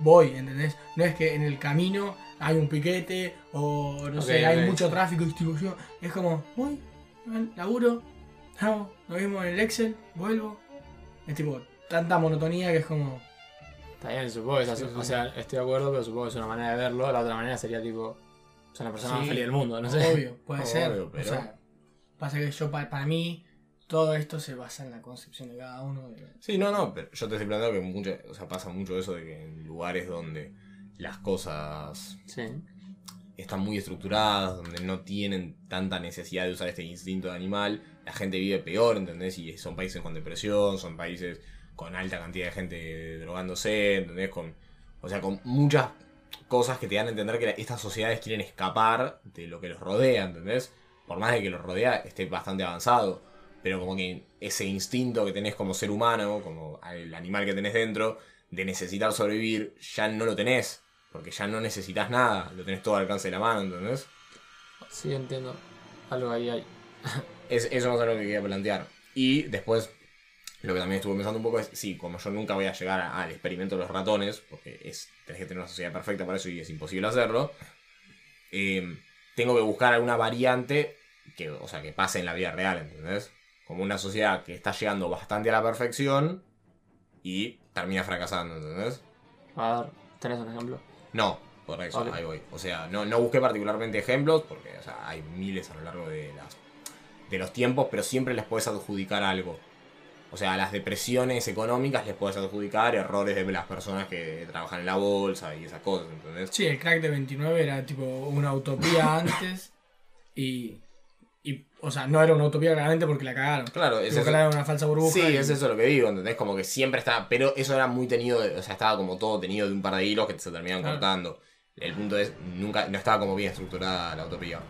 voy, ¿entendés? No es que en el camino hay un piquete o, no sé, hay mucho tráfico y distribución. Es como, voy, laburo, vamos, nos vemos en el Excel, vuelvo. Es tipo, tanta monotonía que es como... Está bien, supongo que es así. Sí, sí, O sí. sea, estoy de acuerdo, pero supongo que es una manera de verlo. La otra manera sería tipo. Soy la persona más feliz del mundo, no sé. Obvio, puede ser. Obvio, O pero- sea, pasa que yo, pa- para mí, todo esto se basa en la concepción de cada uno. de- Sí, no, no, pero yo te estoy planteando que mucha, o sea, pasa mucho eso de que en lugares donde las cosas Sí. están muy estructuradas, donde no tienen tanta necesidad de usar este instinto de animal, la gente vive peor, ¿entendés? Y son países con depresión, son países con alta cantidad de gente drogándose, ¿entendés? Con, o sea, con muchas cosas que te dan a entender que la- estas sociedades quieren escapar de lo que los rodea, ¿entendés? Por más de que los rodea esté bastante avanzado, pero como que ese instinto que tenés como ser humano, como el animal que tenés dentro, de necesitar sobrevivir, ya no lo tenés. Porque ya no necesitas nada, lo tenés todo al alcance de la mano, ¿entendés? Sí, entiendo. Algo ahí hay. Es, eso no es algo que quería plantear. Y después, lo que también estuve pensando un poco es, sí, como yo nunca voy a llegar al experimento de los ratones, porque es, tenés que tener una sociedad perfecta para eso y es imposible hacerlo, eh, tengo que buscar alguna variante que, o sea, que pase en la vida real, ¿entendés? Como una sociedad que está llegando bastante a la perfección y termina fracasando, ¿entendés? A ver, ¿tenés un ejemplo? No, por eso, ahí voy. O sea, no, no busqué particularmente ejemplos, porque o sea, hay miles a lo largo de, las, de los tiempos, pero siempre les puedes adjudicar algo. O sea, las depresiones económicas les puedes adjudicar errores de las personas que trabajan en la bolsa y esas cosas, ¿entendés? Sí, el crack de 29 era tipo una utopía antes y, y, o sea, no era una utopía claramente porque la cagaron. Claro, es eso. era una falsa burbuja. Sí, y- es eso lo que digo, ¿entendés? Como que siempre está. Pero eso era muy tenido, de- o sea, estaba como todo tenido de un par de hilos que se terminaban Claro. cortando. El punto es, nunca, no estaba como bien estructurada la utopía.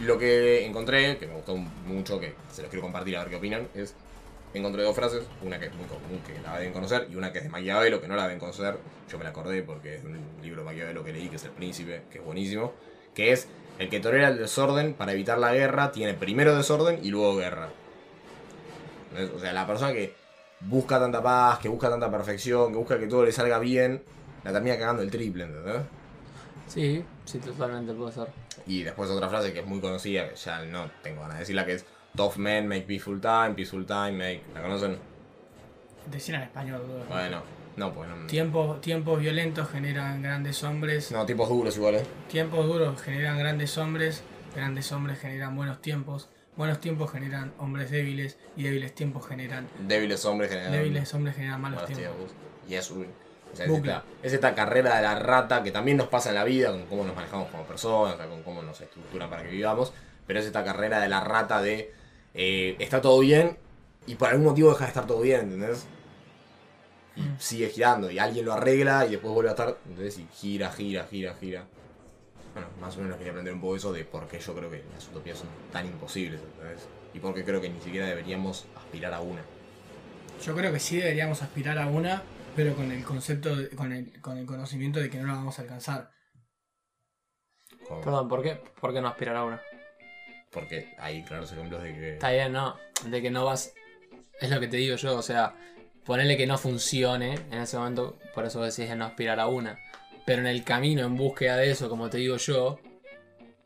Lo que encontré, que me gustó mucho, que se los quiero compartir a ver qué opinan, es. Encontré dos frases, una que es muy común, que la deben conocer, y una que es de Maquiavelo, que no la deben conocer. Yo me la acordé porque es un libro de Maquiavelo que leí, que es El Príncipe, que es buenísimo. Que es: El que tolera el desorden para evitar la guerra tiene primero desorden y luego guerra. O sea, la persona que busca tanta paz, que busca tanta perfección, que busca que todo le salga bien, la termina cagando el triple, ¿entendés? Sí, sí, totalmente puede ser. Y después otra frase que es muy conocida, que ya no tengo ganas de decirla, que es Tough men make peaceful time, peaceful time make... ¿La conocen? Decir en español, boludo. Bueno, No, pues no. Tiempos, tiempos violentos generan grandes hombres. No, tipos duros igual, ¿eh? Tiempos duros generan grandes hombres. Grandes hombres generan buenos tiempos. Buenos tiempos generan hombres débiles. Y débiles tiempos generan. Débiles hombres generan. Débiles hombres generan malos tiempos. tiempos. Y es un. O sea, es esta, es esta carrera de la rata que también nos pasa en la vida, con cómo nos manejamos como personas, con cómo nos estructuran para que vivamos. Pero es esta carrera de la rata de. Eh, está todo bien y por algún motivo deja de estar todo bien, ¿entendés? Y Mm. sigue girando y alguien lo arregla y después vuelve a estar, ¿entendés? Y gira, gira, gira, gira. Bueno, más o menos quería aprender un poco eso de por qué yo creo que las utopías son tan imposibles, ¿entendés? Y por qué creo que ni siquiera deberíamos aspirar a una. Yo creo que sí deberíamos aspirar a una, pero con el concepto, de- con, el, con el conocimiento de que no la vamos a alcanzar. Perdón, ¿por qué, ¿por qué no aspirar a una? Porque hay claros ejemplos de que. Está bien, no. De que no vas. Es lo que te digo yo, o sea, ponerle que no funcione en ese momento, por eso decís de no aspirar a una. Pero en el camino, en búsqueda de eso, como te digo yo,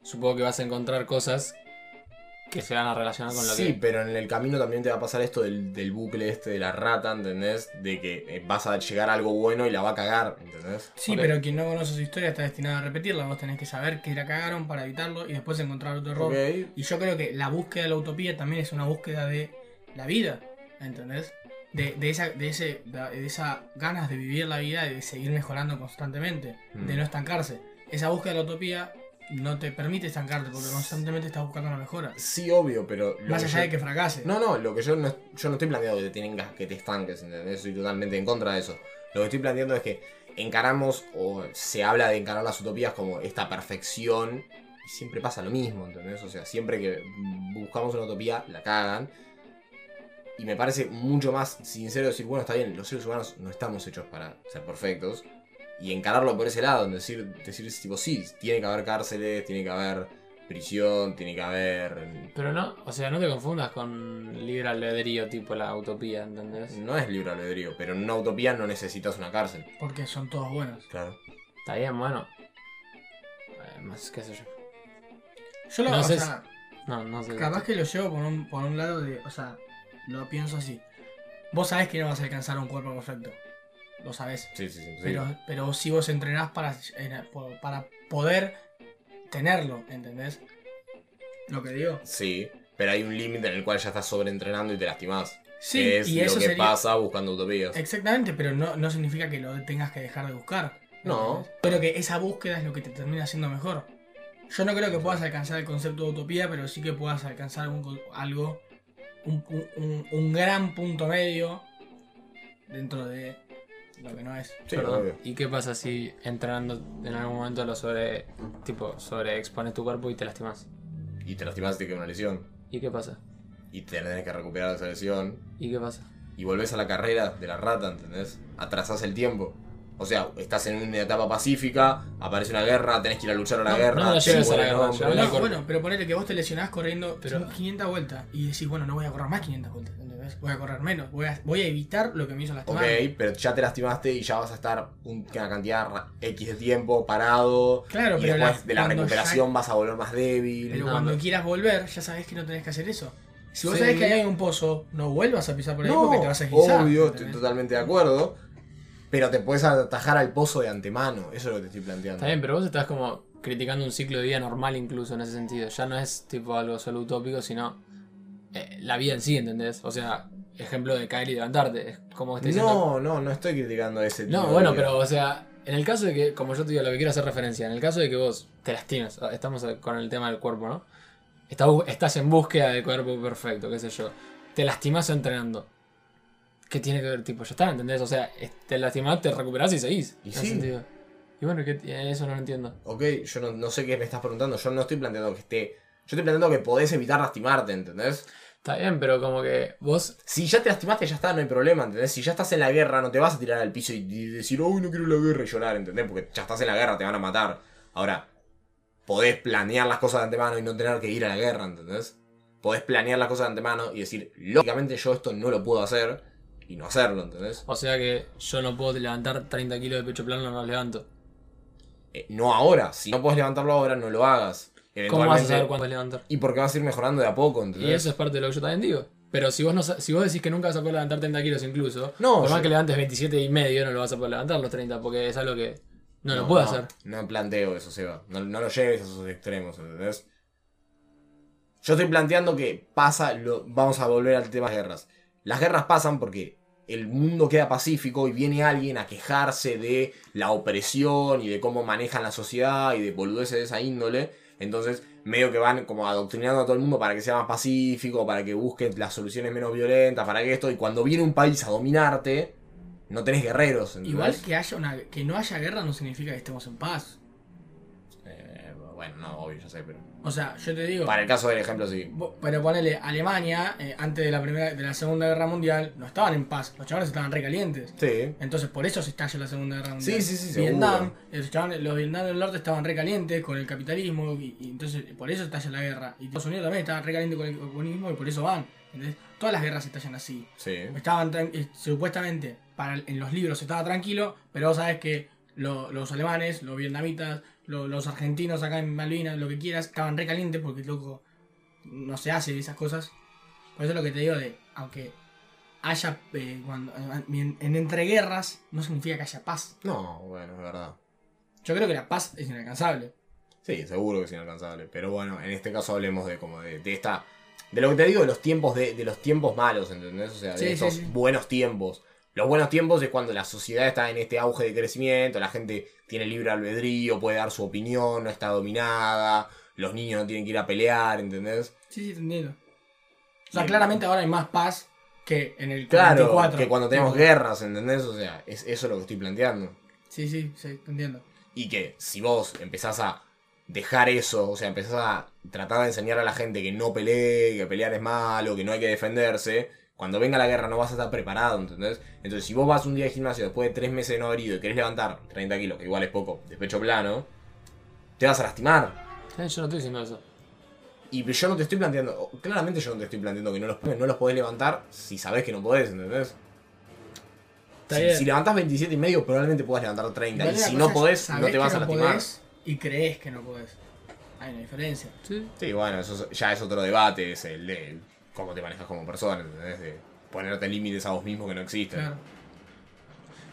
supongo que vas a encontrar cosas que se van a relacionar con lo sí, que. pero en el camino también te va a pasar esto del, del bucle este de la rata, ¿entendés? De que eh, vas a llegar a algo bueno y la va a cagar, ¿entendés? Sí, pero quien no conoce su historia está destinado a repetirla. Vos tenés que saber que la cagaron para evitarlo y después encontrar otro error. Y yo creo que la búsqueda de la utopía también es una búsqueda de la vida, ¿entendés? De, de esa, de, ese, de esa ganas de vivir la vida y de seguir mejorando constantemente, de Mm. no estancarse. Esa búsqueda de la utopía no te permite estancarte porque constantemente estás buscando una mejora. Sí, obvio, pero. Más allá yo- de que fracase. No, no, lo que yo no, yo no estoy planteando que te tengas, que te estanques, ¿entendés? Estoy totalmente en contra de eso. Lo que estoy planteando es que encaramos, o se habla de encarar las utopías como esta perfección, y siempre pasa lo mismo, ¿entendés? O sea, siempre que buscamos una utopía, la cagan. Y me parece mucho más sincero decir, bueno, está bien, los seres humanos no estamos hechos para ser perfectos. Y encararlo por ese lado, en decir, decir tipo, sí, tiene que haber cárceles, tiene que haber prisión, tiene que haber Pero no, o sea, no te confundas con libre albedrío, tipo la utopía, ¿entendés? No es libre albedrío, pero en una utopía no necesitas una cárcel. Porque son todos buenos. Claro. Está bien, bueno. Eh, más, qué sé yo. Yo lo No o sé sea, No, no sé. Capaz que lo llevo por un, por un lado de. O sea, lo pienso así. Vos sabés que no vas a alcanzar un cuerpo perfecto. Lo sabés. Sí, sí, sí. Pero, pero si vos entrenás para, para poder tenerlo, ¿entendés? Lo que digo. Sí, pero hay un límite en el cual ya estás sobreentrenando y te lastimás. Sí, que es y lo eso que sería. pasa buscando utopías. Exactamente, pero no, no significa que lo tengas que dejar de buscar. No. ¿entendés? Pero que esa búsqueda es lo que te termina haciendo mejor. Yo no creo que puedas alcanzar el concepto de utopía, pero sí que puedas alcanzar un algo, un- un gran punto medio dentro de lo que no es. Sí, Perdón. obvio. ¿Y qué pasa si entrenando en algún momento lo sobre. tipo, sobre expones tu cuerpo y te lastimas? Y te lastimaste que una lesión. ¿Y qué pasa? Y tenés que recuperar esa lesión. ¿Y qué pasa? Y volvés a la carrera de la rata, ¿entendés? Atrasás el tiempo. O sea, estás en una etapa pacífica, aparece una guerra, tenés que ir a luchar a la No, guerra. no te lleves a la guerra, No, bueno, pero ponele que vos te lesionás corriendo Pero- 500 vueltas y decís, bueno, no voy a correr más 500 vueltas, ¿entendés? Voy a correr menos, voy a, voy a evitar lo que me hizo Ok, lastimar. pero ya te lastimaste y ya vas a estar un- una cantidad X de tiempo parado. Claro, y pero después la- de la recuperación vas a volver más débil. Pero No, cuando no. quieras volver, ya sabés que no tenés que hacer eso. Si vos Sí. sabés que ahí hay un pozo, no vuelvas a pisar por ahí No, porque te vas a deslizar. obvio, ¿entendés? estoy totalmente de acuerdo. Pero te puedes atajar al pozo de antemano. Eso es lo que te estoy planteando. Está bien, pero vos estás como criticando un ciclo de vida normal incluso en ese sentido. Ya no es tipo algo solo utópico, sino eh, la vida en sí, ¿entendés? O sea, ejemplo de caer y levantarte. Es como estoy diciendo... No, no, no estoy criticando ese tipo No, de bueno, vida. pero o sea, en el caso de que, como yo te digo, lo que quiero hacer referencia, en el caso de que vos te lastimes, estamos con el tema del cuerpo, ¿no? Estás, en búsqueda del cuerpo perfecto, qué sé yo. Te lastimas entrenando. ¿Qué tiene que ver, tipo? Ya está, ¿entendés? O sea, te lastimás, te recuperás y seguís. Y sí. sentido. Y bueno, ¿qué- eso no lo entiendo. Ok, yo no, no sé qué me estás preguntando. Yo no estoy planteando que esté. Yo estoy planteando que podés evitar lastimarte, ¿entendés? Está bien, pero como que vos Si ya te lastimaste, ya está, no hay problema, ¿entendés? Si ya estás en la guerra, no te vas a tirar al piso y, y decir, uy, no quiero la guerra y llorar, ¿entendés? Porque ya estás en la guerra, te van a matar. Ahora, podés planear las cosas de antemano y no tener que ir a la guerra, ¿entendés? Podés planear las cosas de antemano y decir, lógicamente yo esto no lo puedo hacer y no hacerlo, ¿entendés? O sea que yo no puedo levantar 30 kilos de pecho plano, no los levanto. Eh, no ahora, si no puedes levantarlo ahora, no lo hagas. ¿Cómo vas a saber cuándo levantar? Y porque vas a ir mejorando de a poco, ¿entendés? Y eso es parte de lo que yo también digo. Pero si vos no si vos decís que nunca vas a poder levantar 30 kilos incluso, No, por más que levantes 27 y medio, no lo vas a poder levantar los 30, porque es algo que no, lo puedo hacer. No planteo eso, Seba. No, no lo lleves a esos extremos, ¿entendés? Yo estoy planteando que pasa, lo, vamos a volver al tema de guerras. Las guerras pasan porque el mundo queda pacífico y viene alguien a quejarse de la opresión y de cómo manejan la sociedad y de boludeces de esa índole. Entonces, medio que van como adoctrinando a todo el mundo para que sea más pacífico, para que busquen las soluciones menos violentas, para que esto. Y cuando viene un país a dominarte, no tenés guerreros. ¿entendés? Igual que haya una que no haya guerra no significa que estemos en paz. Eh, bueno, no, obvio, ya sé, pero. O sea, yo te digo, Para el caso del ejemplo, sí. Pero ponele, Alemania, eh, antes de la primera, de la Segunda Guerra Mundial, no estaban en paz, los chavales estaban recalientes. Sí. Entonces por eso se estalla la Segunda Guerra Mundial. Sí, sí, sí, Vietnam, los, chavales- los Vietnam del Norte estaban recalientes con el capitalismo y, y entonces por eso estalla la guerra. Y Estados Unidos también estaba recaliente con el comunismo y por eso van. ¿entendés? Todas las guerras estallan así. Sí. Estaban eh, supuestamente para en los libros estaba tranquilo, pero vos sabés que lo- los alemanes, los vietnamitas, lo- los argentinos acá en Malvinas, lo que quieras, estaban recalientes porque loco no se hace esas cosas. Por eso es lo que te digo de aunque haya eh, cuando en, en entreguerras no significa que haya paz. No, bueno, es verdad. Yo creo que la paz es inalcanzable. Sí, seguro que es inalcanzable. Pero bueno, en este caso hablemos de como de, de esta. De lo que te digo de los tiempos de, de los tiempos malos, ¿entendés? O sea, de Sí, sí, estos sí. buenos tiempos. Los buenos tiempos es cuando la sociedad está en este auge de crecimiento, la gente tiene libre albedrío, puede dar su opinión, no está dominada, los niños no tienen que ir a pelear, ¿entendés? Sí, sí, te entiendo. O sea, claramente ahora hay más paz que en el Claro, 44. que cuando tenemos guerras, ¿entendés? O sea, es eso lo que estoy planteando. Sí, sí, sí, te entiendo. Y que si vos empezás a dejar eso, o sea, empezás a tratar de enseñar a la gente que no pelee, que pelear es malo, que no hay que defenderse, cuando venga la guerra no vas a estar preparado, ¿entendés? Entonces, si vos vas un día de gimnasio después de tres meses de no haber ido y querés levantar 30 kilos, que igual es poco, de pecho plano, te vas a lastimar. Eh, yo no estoy diciendo eso. Y yo no te estoy planteando, claramente yo no te estoy planteando que no los, no los podés levantar si sabés que no podés, ¿entendés? Si, si levantás 27 y medio, probablemente puedas levantar 30. Igual Y si no podés, no te vas que a no lastimar. podés y crees que no podés. Hay una diferencia. Sí. Sí, bueno, eso es- ya es otro debate, es el de cómo te manejas como persona, ¿entendés? De ponerte límites a vos mismo que no existen. Claro.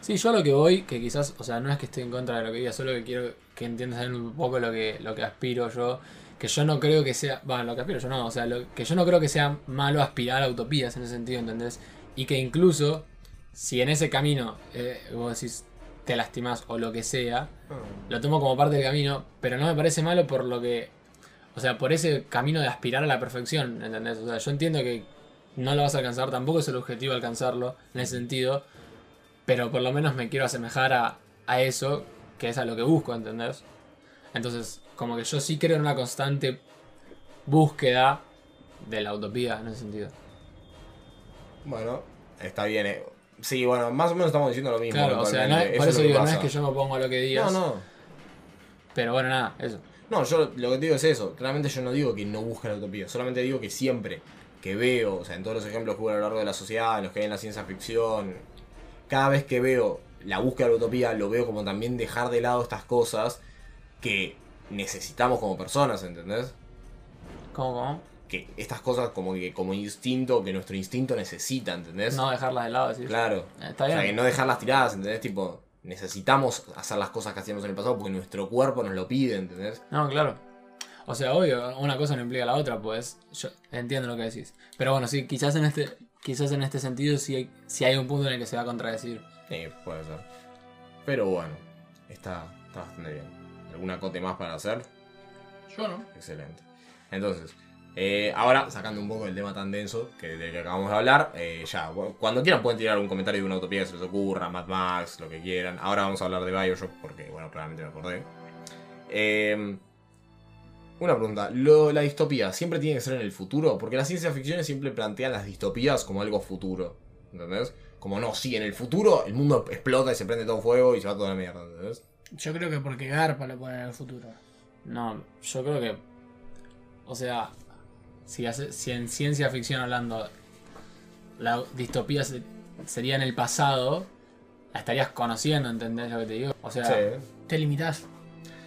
Sí, yo a lo que voy, que quizás, o sea, no es que esté en contra de lo que diga, solo que quiero que entiendas un poco lo que, lo que aspiro yo. Que yo no creo que sea. Bueno, lo que aspiro yo no, o sea, lo, que yo no creo que sea malo aspirar a utopías en ese sentido, ¿entendés? Y que incluso, si en ese camino eh, vos decís te lastimás o lo que sea, lo tomo como parte del camino, pero no me parece malo por lo que. O sea, por ese camino de aspirar a la perfección, ¿entendés? O sea, yo entiendo que no lo vas a alcanzar, tampoco es el objetivo alcanzarlo en ese sentido, pero por lo menos me quiero asemejar a, a eso, que es a lo que busco, ¿entendés? Entonces, como que yo sí creo en una constante búsqueda de la utopía en ese sentido. Bueno, está bien. eh. Sí, bueno, más o menos estamos diciendo lo mismo. Claro, o sea, no, eventualmente. por es eso digo, no es que yo me opongo a lo que No, digas, no. pero bueno, nada, eso. No, yo lo que te digo es eso. Claramente yo no digo que no busque la utopía. Solamente digo que siempre que veo, o sea, en todos los ejemplos que hubo a lo largo de la sociedad, en los que hay en la ciencia ficción, cada vez que veo la búsqueda de la utopía, lo veo como también dejar de lado estas cosas que necesitamos como personas, ¿entendés? ¿Cómo, cómo? Que estas cosas como que como instinto, que nuestro instinto necesita, ¿entendés? No dejarlas de lado, decís. Claro. Está O bien. sea, que no dejarlas tiradas, ¿entendés? Tipo, necesitamos hacer las cosas que hacíamos en el pasado porque nuestro cuerpo nos lo pide, ¿entendés? No, claro. O sea, obvio, una cosa no implica la otra, pues yo entiendo lo que decís. Pero bueno, sí, quizás en este, quizás en este sentido sí hay, sí hay un punto en el que se va a contradecir. Sí, puede ser. Pero bueno, está, está bastante bien. ¿Alguna cote más para hacer? Yo no. Excelente. Entonces, eh, ahora, sacando un poco el tema tan denso que, del que acabamos de hablar, eh, ya, cuando quieran pueden tirar un comentario de una utopía que se les ocurra, Mad Max, lo que quieran. Ahora vamos a hablar de Bioshock porque, bueno, claramente me acordé. Eh, una pregunta, ¿lo- ¿la distopía siempre tiene que ser en el futuro? Porque la ciencia ficción siempre plantean las distopías como algo futuro, ¿entendés? Como no, sí, en el futuro el mundo explota y se prende todo fuego y se va toda la mierda, ¿entendés? Yo creo que porque Garpa lo pone en el futuro. No, yo creo que. O sea, si, hace- si en ciencia ficción hablando, la distopía se- sería en el pasado, la estarías conociendo, ¿entendés lo que te digo? O sea, Sí. Te limitás.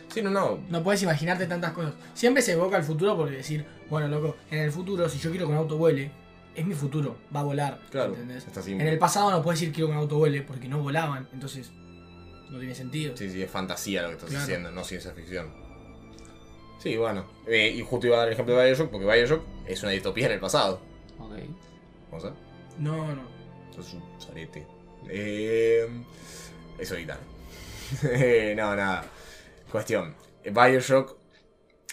Sí, no, no. No puedes imaginarte tantas cosas. Siempre se evoca el futuro porque decir, bueno, loco, en el futuro, si yo quiero que un auto vuele, es mi futuro, va a volar. Claro, ¿entendés? En el pasado no puedes decir quiero que un auto vuele porque no volaban, entonces no tiene sentido. Sí, sí, es fantasía lo que estás Claro. diciendo, no ciencia ficción. Sí, bueno. Eh, y justo iba a dar el ejemplo de Bioshock, porque Bioshock es una distopía en el pasado. Ok. Vamos a ver. No, no. Es un zarete. Eh, eso ahorita. Eh, no, nada. Cuestión. Bioshock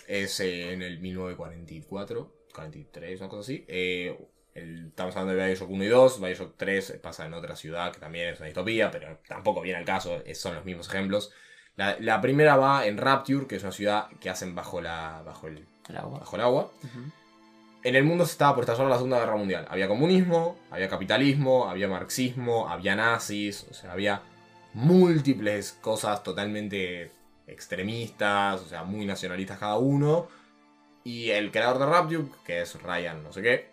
es eh, en el 1944, 43, una cosa así. Eh, el- estamos hablando de Bioshock 1 y 2. Bioshock 3 pasa en otra ciudad que también es una distopía, pero tampoco viene al caso. Son los mismos ejemplos. La, la primera va en Rapture, que es una ciudad que hacen bajo, la, bajo, el, El agua. bajo el agua. En el mundo se estaba por estallar la Segunda Guerra Mundial. Había comunismo, había capitalismo, había marxismo, había nazis, o sea, había múltiples cosas totalmente extremistas, o sea, muy nacionalistas cada uno. Y el creador de Rapture, que es Ryan, no sé qué,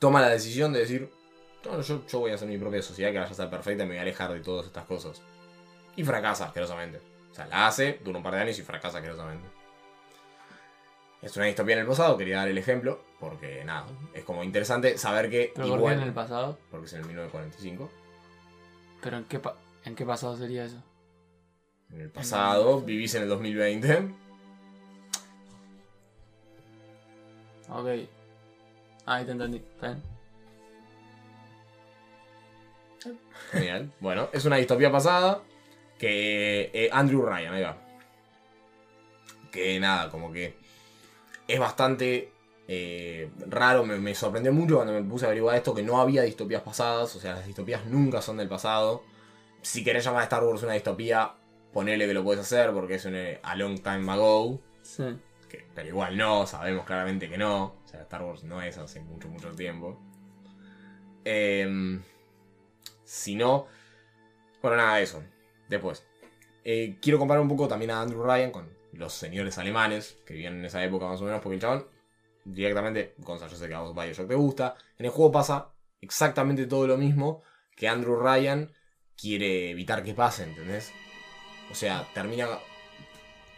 toma la decisión de decir, no, yo, yo voy a hacer mi propia sociedad que vaya a ser perfecta y me voy a alejar de todas estas cosas. Y fracasa asquerosamente. O sea, la hace, dura un par de años y fracasa asquerosamente. Es una distopía en el pasado, quería dar el ejemplo, porque nada, es como interesante saber que ¿Pero por qué igual, en el pasado? porque es en el 1945, ¿Pero en qué, pa- en qué pasado sería eso? en el pasado, vivís en el 2020, Ok. Ah, Ahí te entendí. ¿Está bien? genial. Bueno, es una distopía pasada que eh, Andrew Ryan, ahí va. Que nada, como que es bastante eh, raro, me, me sorprendió mucho cuando me puse a averiguar esto, que no había distopías pasadas, o sea, las distopías nunca son del pasado. Si querés llamar a Star Wars una distopía, ponele que lo puedes hacer porque es un eh, a long time ago. Sí. que- pero igual no, sabemos claramente que no. O sea, Star Wars no es hace mucho, mucho tiempo. Em, si no. Bueno, nada eso. Después. Eh, quiero comparar un poco también a Andrew Ryan con los señores alemanes que vivían en esa época más o menos, porque el chabón directamente, Gonzalo, yo sé que a vos Bioshock te gusta, en el juego pasa exactamente todo lo mismo que Andrew Ryan quiere evitar que pase, ¿entendés? O sea, termina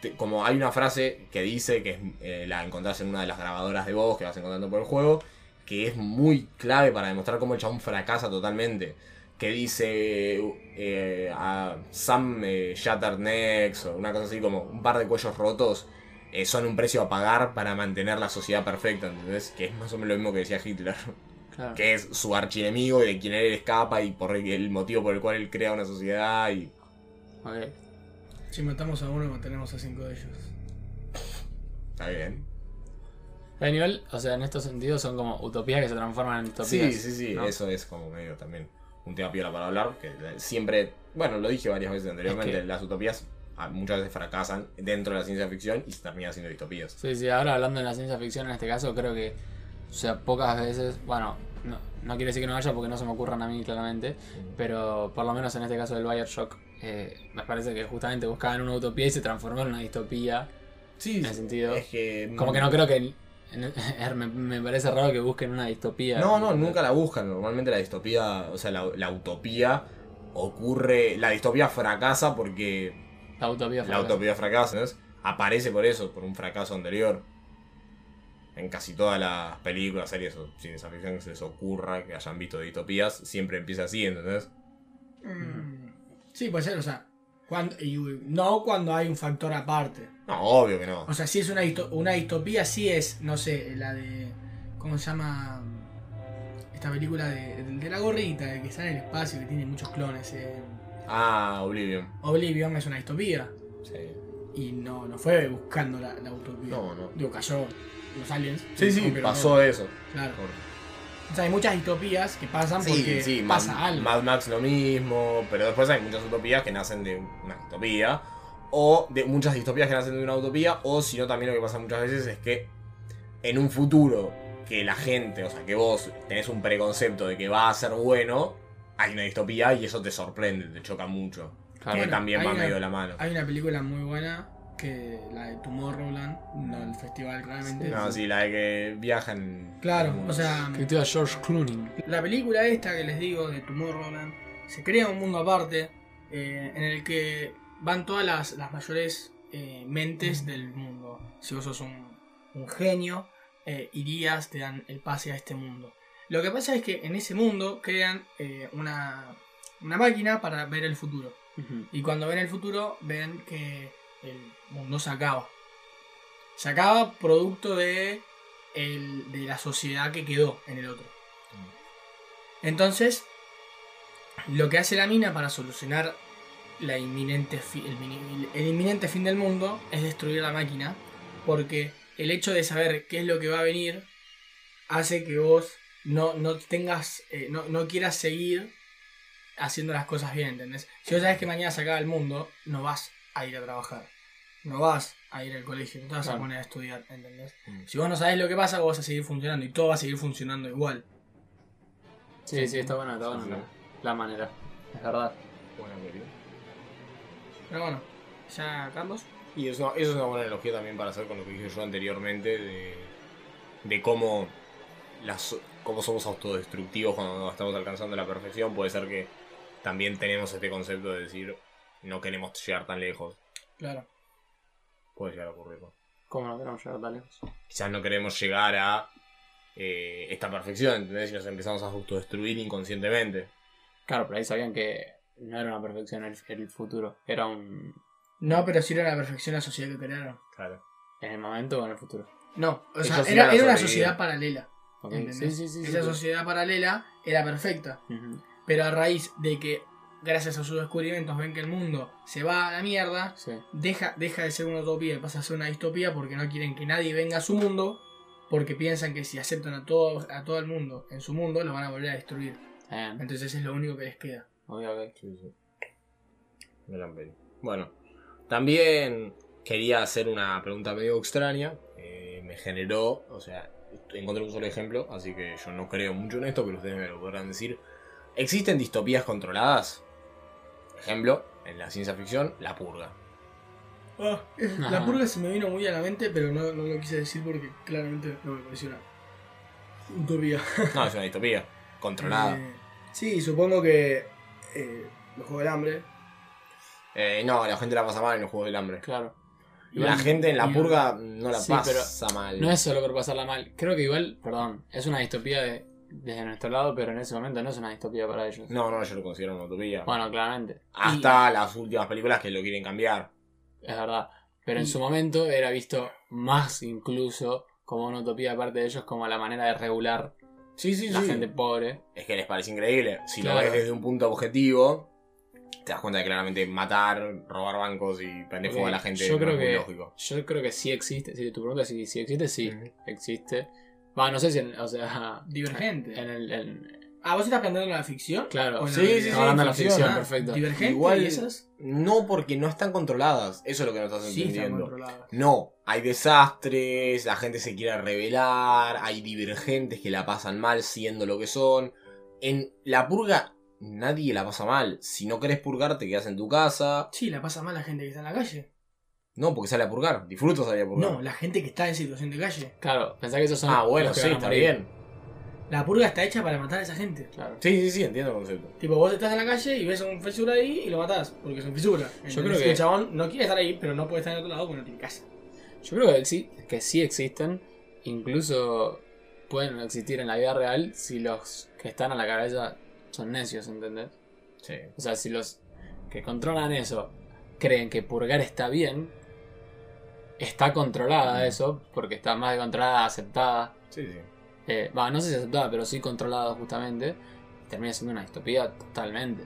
te- como hay una frase que dice, que eh, la encontrás en una de las grabadoras de voz que vas encontrando por el juego, que es muy clave para demostrar cómo el chabón fracasa totalmente. Que dice eh, a Some eh, Shattered Necks o una cosa así como un par de cuellos rotos eh, son un precio a pagar para mantener la sociedad perfecta, ¿entendés? Que es más o menos lo mismo que decía Hitler, Claro. que es su archienemigo y de quien él escapa y por el el motivo por el cual él crea una sociedad y Ok. Si matamos a uno, mantenemos a cinco de ellos. está bien. A nivel, o sea, en estos sentidos son como utopías que se transforman en distopías. Sí, sí, sí, ¿no? eso es como medio también un tema piola para hablar, que siempre, bueno, lo dije varias veces anteriormente, Es que- las utopías ah, muchas veces fracasan dentro de la ciencia ficción y se terminan siendo distopías. Sí, sí, ahora hablando de la ciencia ficción en este caso, creo que, o sea, pocas veces, bueno, no, no quiere decir que no haya porque no se me ocurran a mí claramente, pero por lo menos en este caso del Bioshock, eh, me parece que justamente buscaban una utopía y se transformó en una distopía. Sí, En ese sentido, es que... Como que no creo que... en- me, me parece raro que busquen una distopía. No, no, nunca la buscan. Normalmente la distopía, o sea, la, la utopía ocurre... La distopía fracasa porque La utopía la fracasa. utopía fracasa, ¿entendés? Aparece por eso, por un fracaso anterior. En casi todas las películas, series o ciencia ficción que se les ocurra que hayan visto distopías, siempre empieza así, ¿entendés? Mm, Sí, puede ser, o sea, cuando, y, no cuando hay un factor aparte. No, obvio que no. O sea, si es una, una distopía, sí es, no sé, la de. ¿Cómo se llama? Esta película de, de la gorrita, de que está en el espacio, que tiene muchos clones. eh. Ah, Oblivion. Oblivion es una distopía. Sí. Y no, no fue buscando la, la utopía. No, no. Digo, cayó los aliens. Sí, sí, rompieron pasó eso. Claro. O sea, hay muchas distopías que pasan Sí, porque sí, Mad, pasa algo. Mad Max lo mismo, pero después hay muchas utopías que nacen de una distopía, o de muchas distopías que nacen de una utopía, o si no, también lo que pasa muchas veces es que en un futuro que la gente, o sea, que vos tenés un preconcepto de que va a ser bueno, hay una distopía y eso te sorprende, te choca mucho. Claro. que Bueno, también va una- medio de la mano. Hay una película muy buena que la de Tomorrowland, no el festival claramente. No, sí, la de que viajan. Claro, en- o sea, Que actúa George Clooney. la película esta que les digo de Tomorrowland se crea un mundo aparte eh, en el que van todas las, las mayores eh, mentes del mundo. Si vos sos un, un genio, eh, irías, te dan el pase a este mundo. Lo que pasa es que en ese mundo crean eh, una, una máquina para ver el futuro. Y cuando ven el futuro, ven que el mundo se acaba. Se acaba producto de, el- de la sociedad que quedó en el otro. Entonces, lo que hace la mina para solucionar la inminente el inminente fin del mundo es destruir la máquina. Porque el hecho de saber qué es lo que va a venir hace que vos no, no tengas, eh, no, no quieras seguir haciendo las cosas bien, ¿entendés? Si vos sabes que mañana se acaba el mundo, no vas a ir a trabajar. No vas a ir al colegio, no te vas a Claro. poner a estudiar, ¿entendés? Mm. Si vos no sabes lo que pasa, vos vas a seguir funcionando y todo va a seguir funcionando igual. Sí, sí, está buena, está buena Sí, la, sí. la manera. Es verdad. Buena peli. Pero bueno, ya Carlos. Y eso, eso es una buena analogía también para hacer con lo que dije yo anteriormente de, de cómo, las, cómo somos autodestructivos cuando estamos alcanzando la perfección. Puede ser que también tenemos este concepto de decir no queremos llegar tan lejos. Claro. Puede llegar a ocurrir. ¿no? ¿Cómo no queremos llegar tan lejos? Quizás no queremos llegar a eh, esta perfección, ¿entendés? Y nos empezamos a autodestruir inconscientemente. Claro, pero ahí sabían que no era una perfección el, el futuro. Era un. No, pero sí era la perfección la sociedad que crearon. Claro. en el momento o en el futuro. No, o sea, era, era una sociedad paralela. Ok, ¿entendés? Sí, sí, sí. Esa sí. sociedad paralela era perfecta. Pero a raíz de que, gracias a sus descubrimientos, ven que el mundo se va a la mierda, Sí. deja, deja de ser una utopía y pasa a ser una distopía porque no quieren que nadie venga a su mundo, porque piensan que si aceptan a todo, a todo el mundo en su mundo, lo van a volver a destruir. Bien. Entonces es lo único que les queda. Ok. Sí, sí. Gran peli. Bueno, también quería hacer una pregunta medio extraña. eh, me generó, o sea, encontré un solo ejemplo, así que yo no creo mucho en esto, pero ustedes me lo podrán decir. ¿Existen distopías controladas? Ejemplo, en la ciencia ficción, la purga. Ah, es- la purga se me vino muy a la mente, pero no, no lo quise decir porque claramente no me pareció una utopía. No, es una distopía. Controlada. Eh, sí, supongo que eh, los Juegos del Hambre. Eh, no, la gente la pasa mal en los Juegos del Hambre. Claro. la Igual- gente en la purga no la Sí, pasa mal. No es solo por pasarla mal. Creo que igual, perdón, es una distopía de- desde nuestro lado, pero en ese momento no es una distopía para ellos. No, no, yo lo considero una utopía. Bueno, claramente, Hasta las últimas películas que lo quieren cambiar. es verdad. Pero en su momento era visto más incluso como una utopía de parte de ellos, como la manera de regular Sí, sí, la sí. gente pobre. Es que les parece increíble. Si Claro. lo ves desde un punto objetivo, te das cuenta de que claramente matar, robar bancos y prender fuego a la gente yo no creo es muy que lógico. yo creo que sí existe. Si tu pregunta es si, si existe, sí, existe. Va, no sé si, en- o sea, Divergente. en el, en- Ah, ¿vos estás planteando en la ficción? claro, Sí, la sí, sí, hablando de la ficción, ficción, ah, perfecto. Divergente Igual- y esas No porque no están controladas. Eso es lo que no estás sí están entendiendo. controladas. no, hay desastres, la gente se quiere rebelar, hay divergentes que la pasan mal siendo lo que son. En la purga nadie la pasa mal. Si no querés purgar, te quedas en tu casa. Sí, la pasa mal la gente que está en la calle. No, porque sale a purgar. Disfruto salir a purgar. No, la gente que está en situación de calle. Claro, pensá que esos son ah, bueno, los que sí, van a está morir. bien. La purga está hecha para matar a esa gente. Claro. Sí, sí, sí, entiendo el concepto. Tipo, vos estás en la calle y ves un fisura ahí y lo matás, porque es un fisura. Yo creo que- el chabón no quiere estar ahí, pero no puede estar en otro lado porque no tiene casa. Yo creo que sí, que sí existen, incluso pueden existir en la vida real si los que están a la cabeza son necios, ¿entendés? Sí. O sea, si los que controlan eso creen que purgar está bien, está controlada eso, porque está más que controlada, aceptada. Sí, sí. Eh, no sé si aceptada, pero sí controlada justamente. Termina siendo una distopía totalmente.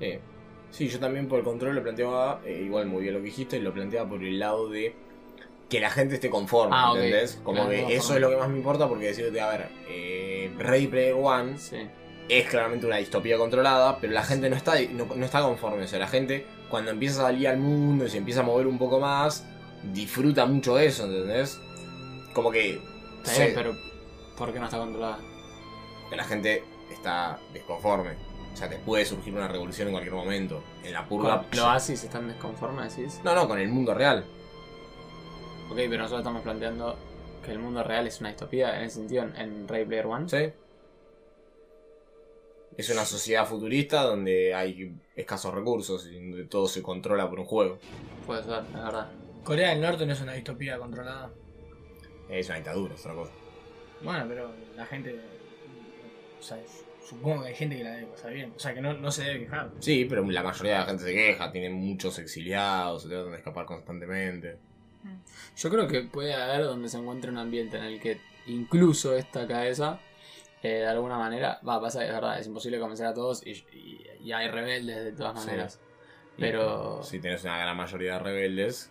Eh, sí, yo también por el control lo planteaba, eh, igual muy bien lo que dijiste, lo planteaba por el lado de que la gente esté conforme, Ah. ¿entendés? Como Claro, que eso es lo que más me importa porque decirte, a ver, eh, Ready Player One Sí. es claramente una distopía controlada, pero la gente no está, no, no está conforme. O sea, la gente cuando empieza a salir al mundo y se empieza a mover un poco más, disfruta mucho de eso, ¿entendés? Como que, bien, pero ¿por qué no está controlada? que la gente está desconforme. O sea, te puede surgir una revolución en cualquier momento. En la purga... Los Oasis están desconformes, decís. No, no, con el mundo real. Ok, pero nosotros estamos planteando que el mundo real es una distopía en ese sentido en, Ready Player One. ¿Sí? Es una sociedad futurista donde hay escasos recursos y donde todo se controla por un juego. Puede ser, la verdad. Corea del Norte no es una distopía controlada. Es una dictadura, es otra cosa. Bueno, pero la gente. O sea, supongo que hay gente que la debe pasar bien. O sea, que no, no se debe quejar. Sí, pero la mayoría de la gente se queja, tienen muchos exiliados, se tratan de escapar constantemente. Yo creo que puede haber donde se encuentre un ambiente en el que incluso esta cabeza, eh, de alguna manera, va, pasa, es verdad, es imposible convencer a todos y, y- y hay rebeldes de todas Sí. maneras. Y Pero- Si tienes una gran mayoría de rebeldes.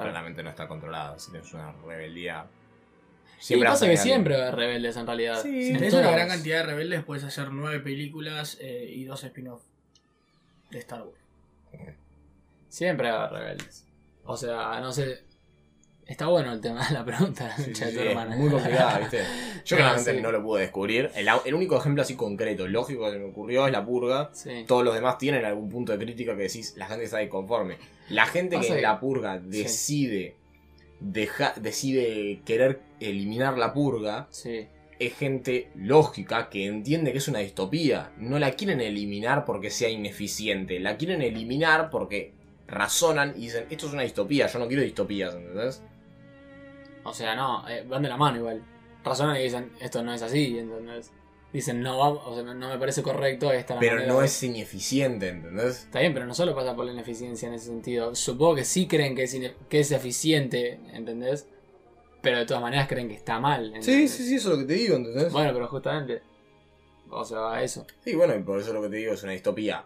Claramente no está controlada. Si tienes una rebeldía. Y vas pasa a que siempre va a haber rebeldes en realidad. Sí, Si En tenés una gran cantidad de rebeldes, puedes hacer nueve películas eh, y dos spin-off de Star Wars. Siempre va a haber rebeldes. O sea, no sé. Está bueno el tema de la pregunta Sí, sí, de tu muy complicada, ¿viste? Yo No, claramente sí. no lo pude descubrir. El, único ejemplo así concreto, lógico que me ocurrió es la purga. Todos los demás tienen algún punto de crítica que decís, la gente está inconforme. La gente Pasa que en la purga decide deja- decide querer eliminar la purga, Sí. es gente lógica que entiende que es una distopía. No la quieren eliminar porque sea ineficiente, la quieren eliminar porque razonan y dicen, esto es una distopía, yo no quiero distopías, ¿entendés? O sea, no, eh, van de la mano igual. Razonan y dicen, esto no es así, ¿entendés? Dicen, no, o sea, no me parece correcto esta la Pero manera no de- es ineficiente, ¿entendés? Está bien, pero no solo pasa por la ineficiencia en ese sentido. Supongo que sí creen que es, ine- que es eficiente, ¿entendés? Pero de todas maneras creen que está mal. ¿entendés? sí, eso es lo que te digo, ¿entendés? Bueno, pero justamente. O sea, va a eso. Sí, bueno, y por eso lo que te digo es una distopía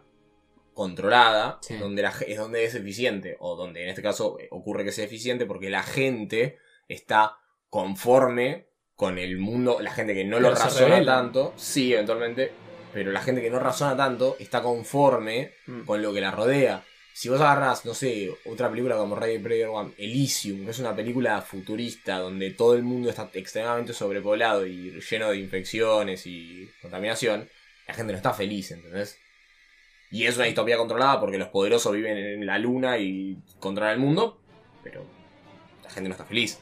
controlada, Sí. donde la, ge- es donde es eficiente, o donde en este caso eh, ocurre que sea eficiente porque la gente está conforme con el mundo, la gente que no lo Pero razona tanto, sí, eventualmente, pero la gente que no razona tanto está conforme Mm. con lo que la rodea. Si vos agarrás, no sé, otra película como Ready Player One, Elysium, que es una película futurista donde todo el mundo está extremadamente sobrepoblado y lleno de infecciones y contaminación, la gente no está feliz, ¿entendés? Y es una distopía controlada porque los poderosos viven en la luna y controlan el mundo, pero la gente no está feliz.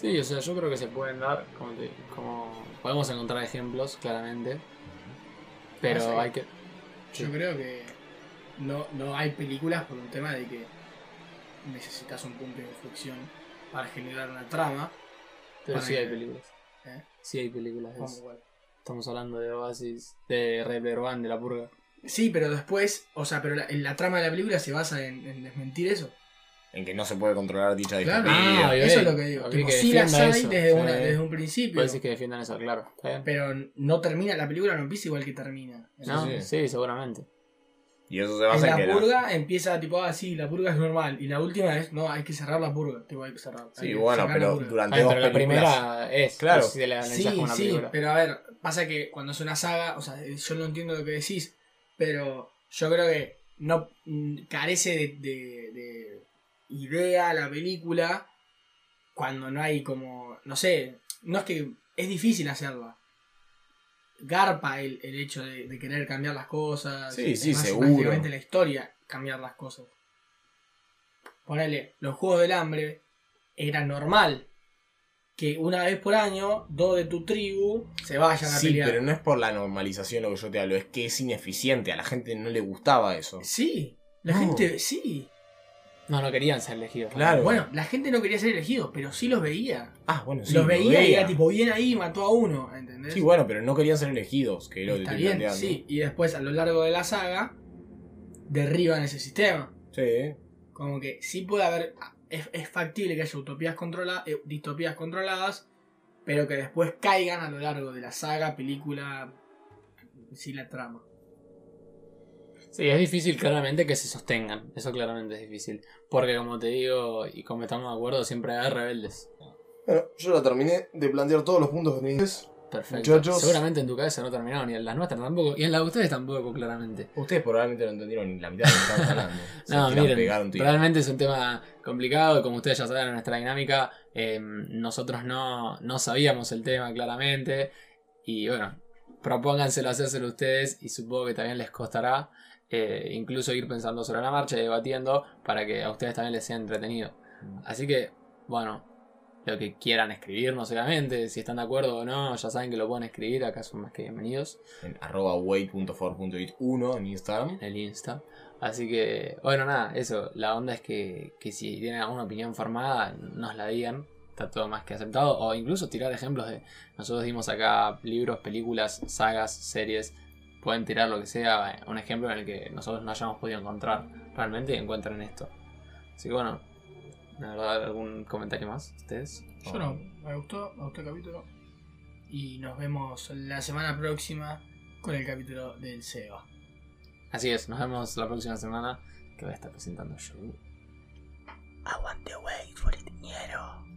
Sí, o sea, yo creo que se pueden dar, como, te- como podemos encontrar ejemplos, claramente. Pero hay que... Yo Sí. creo que no, no hay películas por un tema de que necesitas un punto de inflexión para generar una trama. Pero sí hay películas. ¿eh? Sí hay películas. Es-. Estamos hablando de Oasis, de Red One, de La Purga. Sí, pero después, o sea, pero la, en la trama de la película se basa en, en desmentir eso. En que no se puede controlar dicha Claro. distopía. Ah, eso es lo que digo. Tipo, que sí las hay eso. desde, una- Sí. desde un principio. Puede decir que defiendan eso, claro. Pero no termina, la película no empieza igual que termina. No, sí. sí, seguramente. Y eso se En basa en, la que la- purga empieza tipo, ah, sí, la purga es normal. Y la última es, no, hay que cerrar la purga. Tipo, hay que cerrar. Sí, que bueno, la pero durante Ay, dos pero la películas- primera es. Claro. es si la analizás Sí, sí, película. pero a ver, pasa que cuando es una saga, o sea, yo no entiendo lo que decís, pero yo creo que no mm, carece de, de- de idea la película cuando no hay como, no sé, no es que es difícil hacerla. Garpa el, el hecho de, de querer cambiar las cosas. Sí, sí, más seguro. la historia cambiar las cosas. Ponele, los Juegos del Hambre era normal que una vez por año dos de tu tribu se vayan a Sí, pelear. pero no es por la normalización lo que yo te hablo, es que es ineficiente, a la gente no le gustaba eso. Sí, la No. gente, sí. No, no querían ser elegidos. Claro. Bueno, la gente no quería ser elegidos, pero sí los veía. Ah, bueno, sí. los lo veía y era tipo, bien ahí, mató a uno, ¿entendés? Sí, bueno, pero no querían ser elegidos, que es lo que Está te bien, planteando. sí. Y después a lo largo de la saga derriban ese sistema. Sí. Como que sí puede haber. Es, es factible que haya utopías controladas, distopías controladas, pero que después caigan a lo largo de la saga, película, sí la trama. Sí, es difícil claramente que se sostengan. Eso claramente es difícil. Porque como te digo, y como estamos de acuerdo, siempre hay rebeldes. Bueno, yo la terminé de plantear todos los puntos que tenías. Perfecto. Muchachos. Seguramente en tu cabeza no terminaron, y en las nuestras tampoco, y en las de ustedes tampoco, claramente. Ustedes probablemente no entendieron ni la mitad de lo que estamos hablando. No, miren, pegar un tiro. realmente es un tema complicado, y como ustedes ya saben en nuestra dinámica, eh, nosotros no, no sabíamos el tema claramente, y bueno, propónganselo a hacérselo ustedes, y supongo que también les costará eh, incluso ir pensando sobre la marcha y debatiendo para que a ustedes también les sea entretenido. Así que, bueno, lo que quieran escribirnos, obviamente. Si están de acuerdo o no, ya saben que lo pueden escribir. Acá son más que bienvenidos. En arroba wait.for.it1 en Instagram. En el Insta. Así que, bueno, nada, eso. La onda es que, que si tienen alguna opinión formada, nos la digan. Está todo más que aceptado. O incluso tirar ejemplos de. Nosotros dimos acá libros, películas, sagas, series. Pueden tirar lo que sea. Un ejemplo en el que nosotros no hayamos podido encontrar. Realmente encuentren esto. Así que bueno, la verdad, ¿algún comentario más? ¿Ustedes? Yo no, me gustó, me gustó el capítulo. Y nos vemos la semana próxima con el capítulo del SEBA. Así es, nos vemos la próxima semana que voy a estar presentando yo. Aguante, wait for it, dinero.